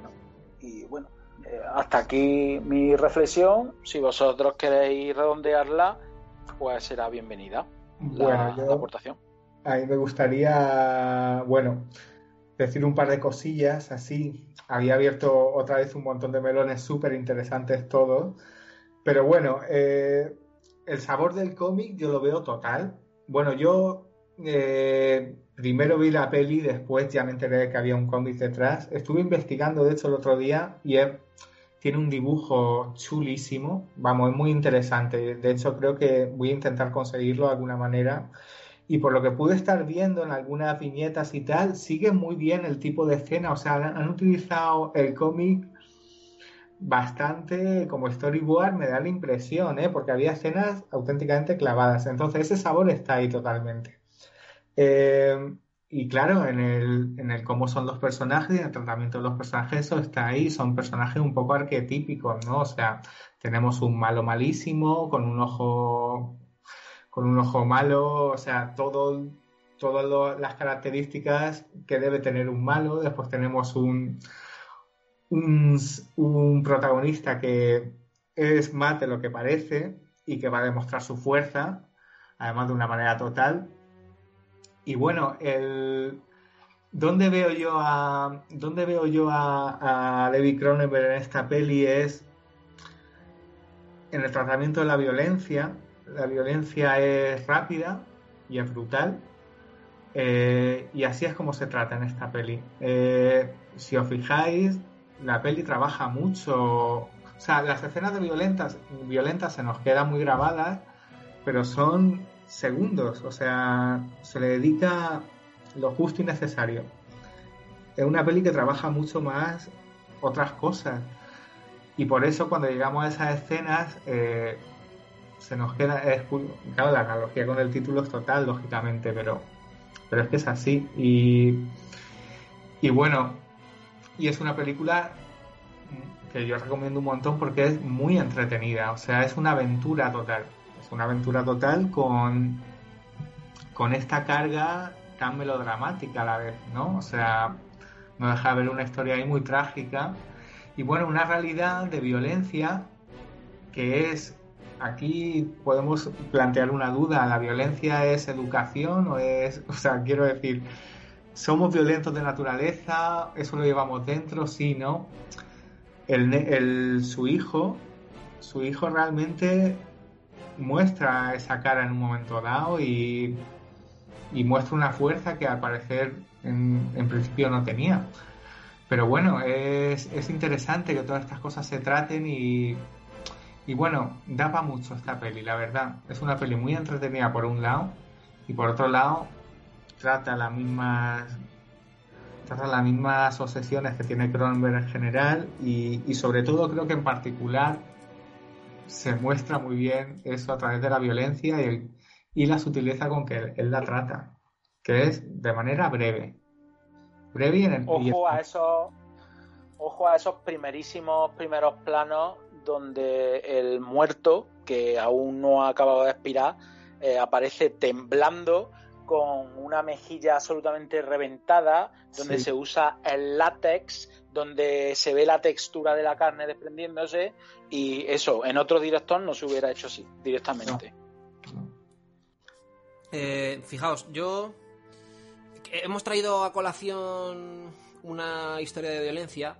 Y bueno, eh, hasta aquí mi reflexión. Si vosotros queréis redondearla, pues será bienvenida la, la aportación. A mí me gustaría, bueno, decir un par de cosillas así. Había abierto otra vez un montón de melones súper interesantes todos. Pero bueno, eh, el sabor del cómic yo lo veo total. Bueno, yo eh, primero vi la peli, después ya me enteré de que había un cómic detrás. Estuve investigando, de hecho, el otro día y tiene un dibujo chulísimo. Vamos, es muy interesante. De hecho, creo que voy a intentar conseguirlo de alguna manera y por lo que pude estar viendo en algunas viñetas y tal, sigue muy bien el tipo de escena, o sea, han, utilizado el cómic bastante como storyboard, me da la impresión, ¿eh? porque había escenas auténticamente clavadas, entonces ese sabor está ahí totalmente. Eh, y claro, en el, en el cómo son los personajes, en el tratamiento de los personajes, eso está ahí, son personajes un poco arquetípicos, ¿no? O sea, tenemos un malo malísimo, con un ojo con un ojo malo, o sea, todo, todas las características que debe tener un malo. Después tenemos un, un, protagonista que es más de lo que parece y que va a demostrar su fuerza, además de una manera total. Y bueno, el, ¿dónde veo yo a, dónde veo yo a, a Levi Cronenberg en esta peli? Es en el tratamiento de la violencia, la violencia es rápida y es brutal. Eh, y así es como se trata en esta peli. Eh, si os fijáis, la peli trabaja mucho. O sea, las escenas de violentas, violentas se nos quedan muy grabadas, pero son segundos. O sea, se le dedica lo justo y necesario. Es una peli que trabaja mucho más otras cosas. Y por eso cuando llegamos a esas escenas, eh, se nos queda, es, claro, la analogía con el título es total, lógicamente, pero, pero es que es así. Y, y bueno, y es una película que yo recomiendo un montón porque es muy entretenida, o sea, es una aventura total, es una aventura total con, con esta carga tan melodramática a la vez, ¿no? O sea, no deja de ver una historia ahí muy trágica y bueno, una realidad de violencia que es aquí podemos plantear una duda. ¿La violencia es educación o es, [laughs] o sea, quiero decir, somos violentos de naturaleza? ¿Eso lo llevamos dentro? Sí, ¿no? El, su hijo, su hijo realmente muestra esa cara en un momento dado y, muestra una fuerza que al parecer en, en principio no tenía. Pero bueno, es, es interesante que todas estas cosas se traten y y bueno, da mucho esta peli, la verdad. Es una peli muy entretenida por un lado y por otro lado trata las mismas trata las mismas obsesiones que tiene Cronenberg en general y, y sobre todo creo que en particular se muestra muy bien eso a través de la violencia y, y la sutileza con que él, la trata, que es de manera breve. Breve y en el, ojo a esos ojo a esos primerísimos primeros planos donde el muerto que aún no ha acabado de expirar eh, aparece temblando con una mejilla absolutamente reventada, donde se usa el látex, donde se ve la textura de la carne desprendiéndose y eso, en otro director no se hubiera hecho así, directamente. Eh, fijaos, yo hemos traído a colación una historia de violencia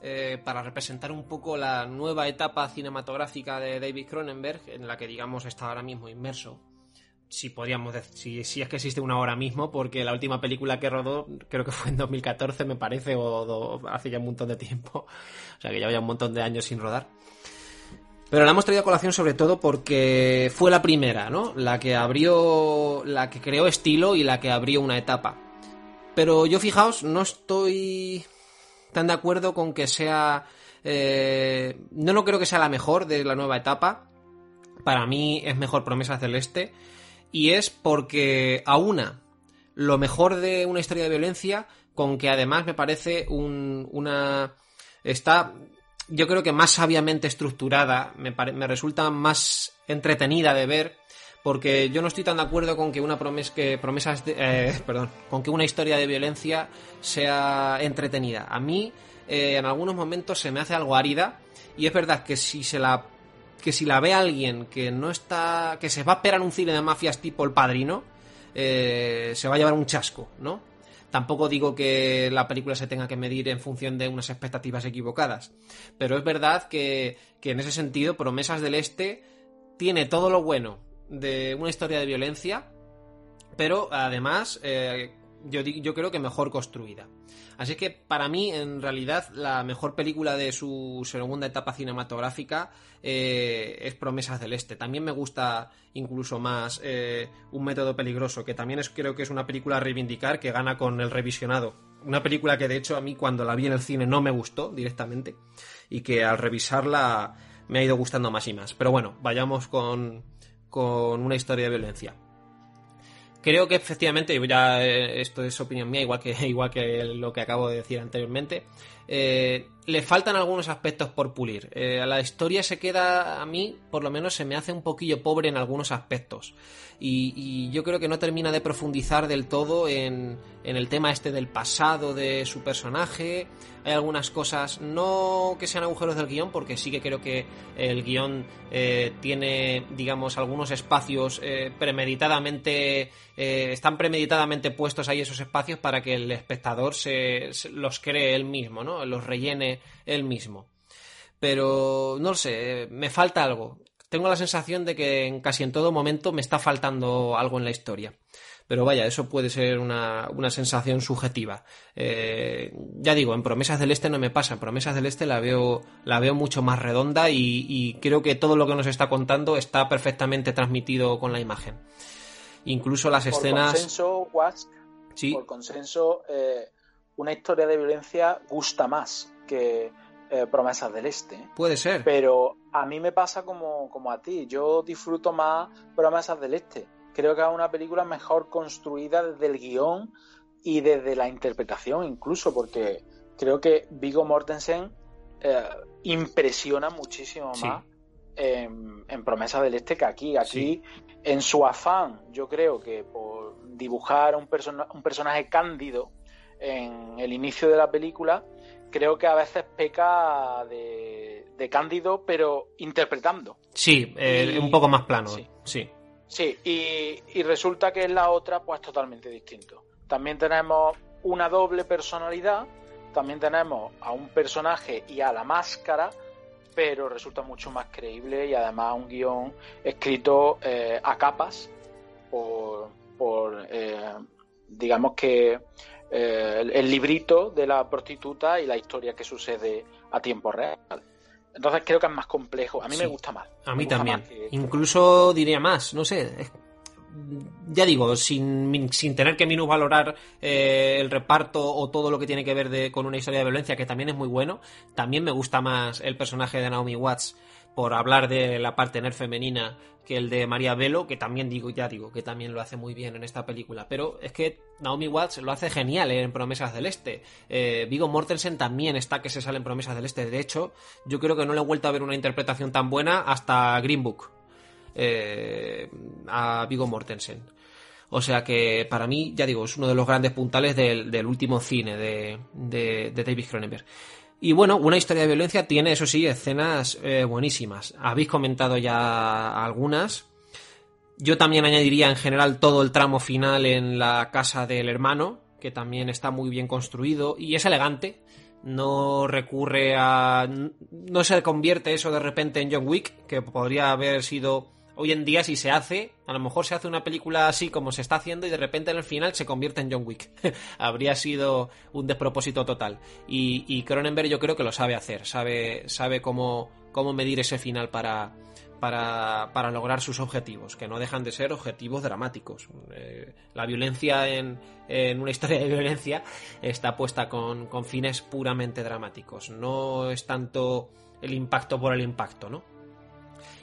eh, para representar un poco la nueva etapa cinematográfica de David Cronenberg, en la que digamos está ahora mismo inmerso si podríamos decir, si, es que existe una hora mismo, porque la última película que rodó creo que fue en 2014, me parece, o, hace ya un montón de tiempo, [laughs] o sea que ya había un montón de años sin rodar. Pero la hemos traído a colación sobre todo porque fue la primera, ¿no? La que abrió, la que creó estilo y la que abrió una etapa. Pero yo fijaos, no estoy tan de acuerdo con que sea... Eh, no, no creo que sea la mejor de la nueva etapa. Para mí es mejor Promesa Celeste y es porque aúna lo mejor de una historia de violencia con que además me parece una... está yo creo que más sabiamente estructurada, me, me resulta más entretenida de ver porque yo no estoy tan de acuerdo con que una promesa que promesas eh, [laughs] perdón con que una historia de violencia sea entretenida. A mí eh, en algunos momentos se me hace algo árida y es verdad que si se la que si la ve alguien que no está. que se va a esperar un cine de mafias tipo El Padrino, eh, se va a llevar un chasco, ¿no? Tampoco digo que la película se tenga que medir en función de unas expectativas equivocadas, pero es verdad que, que en ese sentido Promesas del Este tiene todo lo bueno de una historia de violencia, pero además eh, yo, yo creo que mejor construida. Así que para mí, en realidad, la mejor película de su segunda etapa cinematográfica eh, es Promesas del Este. También me gusta incluso más eh, Un método peligroso, que también es, creo que es una película a reivindicar que gana con el revisionado. Una película que de hecho a mí cuando la vi en el cine no me gustó directamente y que al revisarla me ha ido gustando más y más. Pero bueno, vayamos con, con una historia de violencia creo que efectivamente, ya eh, esto es opinión mía, igual que, [laughs] igual que lo que acabo de decir anteriormente, eh, le faltan algunos aspectos por pulir. Eh, la historia se queda, a mí, por lo menos, se me hace un poquillo pobre en algunos aspectos. Y, yo creo que no termina de profundizar del todo en, en, el tema este del pasado de su personaje. Hay algunas cosas, no que sean agujeros del guion, porque sí que creo que el guion eh, tiene, digamos, algunos espacios eh, premeditadamente, están premeditadamente puestos ahí esos espacios para que el espectador se, se los cree él mismo, ¿no? Los rellene él mismo. Pero no lo sé, me falta algo. Tengo la sensación de que en casi en todo momento me está faltando algo en la historia. Pero vaya, eso puede ser una, sensación subjetiva. Eh, ya digo, en Promesas del Este no me pasa. En Promesas del Este la veo, la veo mucho más redonda y, creo que todo lo que nos está contando está perfectamente transmitido con la imagen. Incluso las escenas. Consenso, ¿Sí? Por consenso, eh, una historia de violencia gusta más que eh, Promesas del Este. Puede ser. Pero a mí me pasa como, como a ti. Yo disfruto más Promesas del Este. Creo que es una película mejor construida desde el guion y desde la interpretación incluso, porque creo que Vigo Mortensen eh, impresiona muchísimo más en, Promesas del Este que aquí. Aquí, en su afán, yo creo que por dibujar un, un personaje cándido en el inicio de la película, creo que a veces peca de, cándido, pero interpretando. Sí, eh, un poco más plano. Sí. Sí, y, resulta que en la otra, pues totalmente distinto. También tenemos una doble personalidad, también tenemos a un personaje y a la máscara, pero resulta mucho más creíble y además un guion escrito eh, a capas por, por eh, digamos que eh, el, librito de la prostituta y la historia que sucede a tiempo real. Entonces creo que es más complejo. A mí me gusta más. A mí también. Incluso diría más, no sé. Ya digo, sin, sin tener que minusvalorar eh, el reparto o todo lo que tiene que ver con una historia de violencia, que también es muy bueno, también me gusta más el personaje de Naomi Watts por hablar de la parte nerd femenina que el de María Velo, que también digo, ya digo, que también lo hace muy bien en esta película. Pero es que Naomi Watts lo hace genial en Promesas del Este. Eh, Vigo Mortensen también está que se sale en Promesas del Este. De hecho, yo creo que no le he vuelto a ver una interpretación tan buena hasta Green Book. Eh, a Vigo Mortensen. O sea que para mí, ya digo, es uno de los grandes puntales del, último cine de, de, de David Cronenberg. Y bueno, una historia de violencia tiene, eso sí, escenas eh, buenísimas. Habéis comentado ya algunas. Yo también añadiría en general todo el tramo final en la casa del hermano, que también está muy bien construido y es elegante. No recurre a. No se convierte eso de repente en John Wick, que podría haber sido hoy en día si se hace, a lo mejor se hace una película así como se está haciendo y de repente en el final se convierte en John Wick. [laughs] Habría sido un despropósito total. Y, Cronenberg yo creo que lo sabe hacer, sabe, sabe cómo, cómo medir ese final para, para, para, lograr sus objetivos, que no dejan de ser objetivos dramáticos. Eh, la violencia en, en, una historia de violencia está puesta con, con fines puramente dramáticos. No es tanto el impacto por el impacto, ¿no?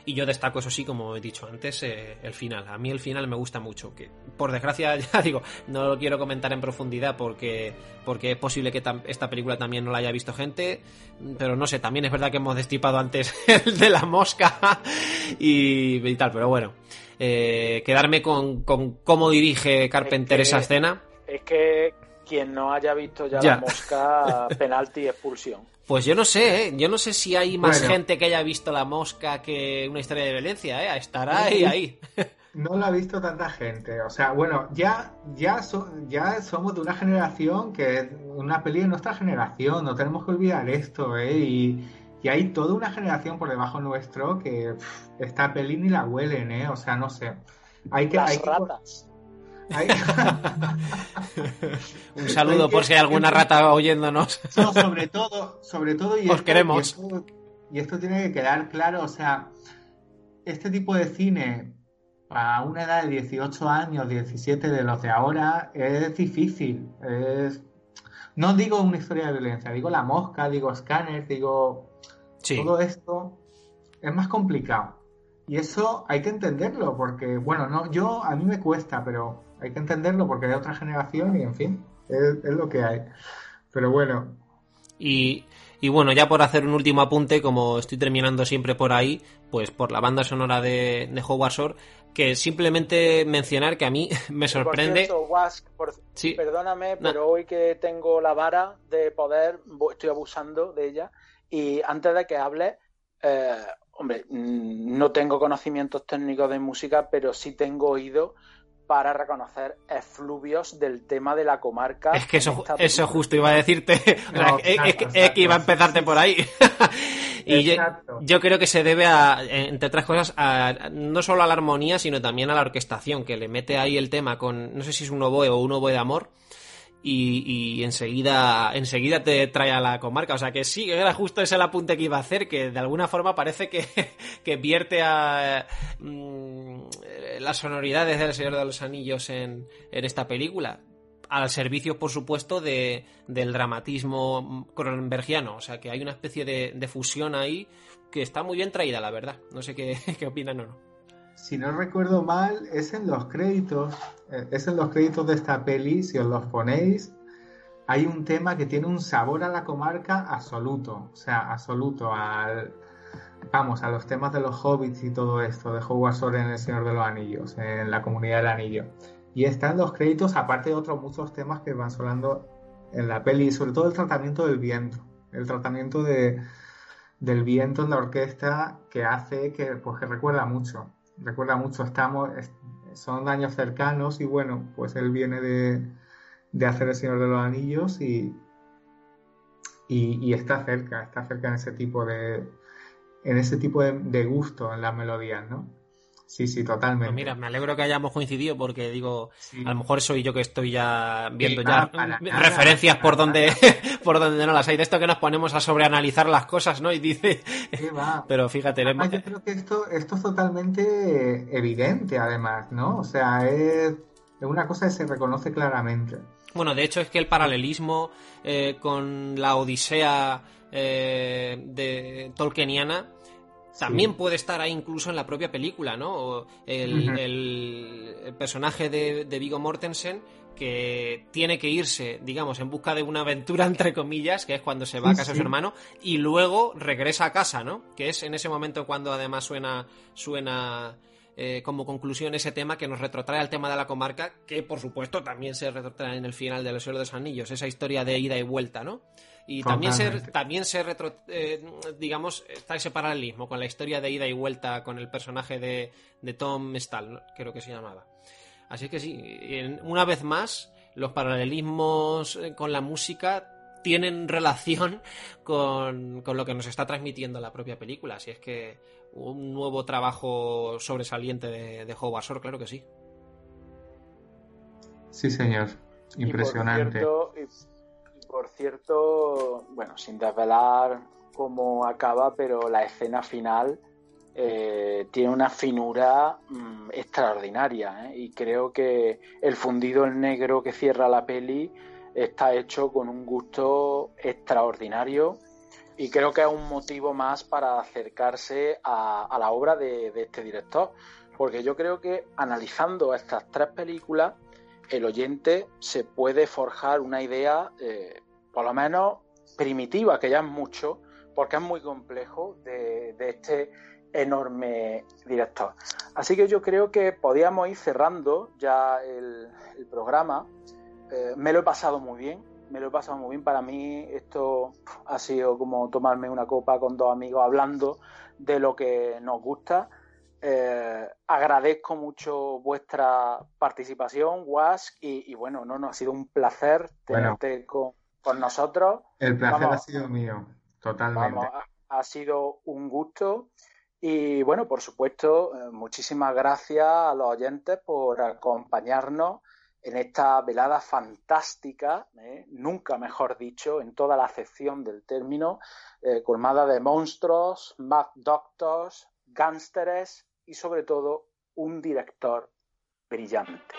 Y yo destaco, eso sí, como he dicho antes, eh, el final. A mí el final me gusta mucho. Que por desgracia, [laughs] ya digo, no lo quiero comentar en profundidad porque, porque es posible que esta película también no la haya visto gente. Pero no sé, también es verdad que hemos destipado antes [laughs] el de la mosca y, tal. Pero bueno, eh, quedarme con, con, cómo dirige Carpenter esa escena. Es que quien no haya visto ya, ya. la mosca, [laughs] penalti, expulsión. Pues yo no sé, ¿eh? yo no sé si hay más gente que haya visto La Mosca que una historia de violencia, ¿eh? Estará ahí, ahí. No la ha visto tanta gente, o sea, bueno, ya, ya, ya somos de una generación que una peli de nuestra generación, no tenemos que olvidar esto, ¿eh? Y, y hay toda una generación por debajo nuestro que esta peli ni la huelen, ¿eh? O sea, no sé. Hay que, Las hay ratas. [laughs] Un saludo por si hay alguna rata oyéndonos. No, sobre todo, sobre todo y Os esto, queremos. Y esto, y esto, tiene que quedar claro, o sea, este tipo de cine a una edad de 18 años, 17 de los de ahora, es difícil. Es... No digo una historia de violencia, digo la mosca, digo Scanner, digo sí. todo esto es más complicado. Y eso hay que entenderlo, porque, bueno, no, yo a mí me cuesta, pero hay que entenderlo porque es de otra generación y, en fin, es, es lo que hay. Pero bueno. Y, y, bueno, ya por hacer un último apunte, como estoy terminando siempre por ahí, pues por la banda sonora de, de Howard Shore, que simplemente mencionar que a mí [laughs] me sorprende. Por cierto, Wask, por... Sí. Perdóname, No. pero hoy que tengo la vara de poder, estoy abusando de ella. Y antes de que hable, eh, hombre, no tengo conocimientos técnicos de música, pero sí tengo oído para reconocer efluvios del tema de la comarca. Es que eso, eso justo iba a decirte. O [laughs] sea, No, es, es que- exacto, es que iba a empezarte por ahí. [laughs] y yo creo que se debe a, entre otras cosas, a, no solo a la armonía, sino también a la orquestación, que le mete ahí el tema con, no sé si es un oboe o un oboe de amor. Y, y enseguida, enseguida te trae a la comarca. O sea que sí, era justo ese el apunte que iba a hacer, que de alguna forma parece que, [laughs] que vierte a mm, las sonoridades del Señor de los Anillos en, en esta película al servicio, por supuesto, de, del dramatismo cronenbergiano. O sea, que hay una especie de, fusión ahí que está muy bien traída, la verdad. No sé qué, [laughs] qué opinan o no. Si no recuerdo mal, es en los créditos, eh, es en los créditos de esta peli, si os los ponéis, hay un tema que tiene un sabor a la comarca absoluto, o sea, absoluto al, vamos, a los temas de los hobbits y todo esto, de Howard Shore en El Señor de los Anillos, en la Comunidad del Anillo. Y están los créditos, aparte de otros muchos temas que van sonando en la peli, sobre todo el tratamiento del viento, el tratamiento de, del viento en la orquesta que hace que, pues, que recuerda mucho, recuerda mucho, estamos, son años cercanos y bueno, pues él viene de, de hacer El Señor de los Anillos y, y, está cerca, está cerca en ese tipo de, en ese tipo de, de gusto en las melodías, ¿no? Sí, sí, totalmente. Pues mira, me alegro que hayamos coincidido porque digo, sí. a lo mejor soy yo que estoy ya viendo Sí, ya nada, referencias por donde [laughs] por donde no las hay. De esto que nos ponemos a sobreanalizar las cosas, ¿no? Y dice, [laughs] pero fíjate, Además, yo creo que esto, esto es totalmente evidente, además, ¿no? O sea, es, es una cosa que se reconoce claramente. Bueno, de hecho es que el paralelismo eh, con la Odisea eh, de Tolkieniana también puede estar ahí incluso en la propia película, ¿no? El, el, personaje de, de Vigo Mortensen que tiene que irse, digamos, en busca de una aventura, entre comillas, que es cuando se va a casa de su hermano, y luego regresa a casa, ¿no? Que es en ese momento cuando además suena, suena eh, como conclusión ese tema que nos retrotrae al tema de la comarca, que por supuesto también se retrotrae en el final de Los Señor de los Anillos, esa historia de ida y vuelta, ¿no? Y también se, también se retro, eh, digamos, está ese paralelismo con la historia de ida y vuelta con el personaje de, de Tom Stahl, creo que se llamaba. Así que sí, una vez más, los paralelismos eh, con la música tienen relación [laughs] con, lo que nos está transmitiendo la propia película. Así es que un nuevo trabajo sobresaliente de, de Howard Shore, claro que sí. Sí, señor. Impresionante. Y por, cierto, bueno, sin desvelar cómo acaba, pero la escena final eh, tiene una finura mm, extraordinaria ¿eh? y creo que el fundido en negro que cierra la peli está hecho con un gusto extraordinario y creo que es un motivo más para acercarse a, la obra de, este director porque yo creo que analizando estas tres películas el oyente se puede forjar una idea eh, por lo menos primitiva que ya es mucho porque es muy complejo de este enorme director. Así que yo creo que podíamos ir cerrando ya el, programa. Eh, me lo he pasado muy bien, me lo he pasado muy bien. Para mí esto ha sido como tomarme una copa con dos amigos hablando de lo que nos gusta. Eh, agradezco mucho vuestra participación, Wask, y, bueno, no, no, ha sido un placer tenerte con, nosotros. El placer ha sido mío, totalmente. ha sido un gusto y bueno, por supuesto, eh, muchísimas gracias a los oyentes por acompañarnos en esta velada fantástica, eh, nunca mejor dicho, en toda la acepción del término, eh, colmada de monstruos, Mad Doctors, gánsteres y sobre todo un director brillante.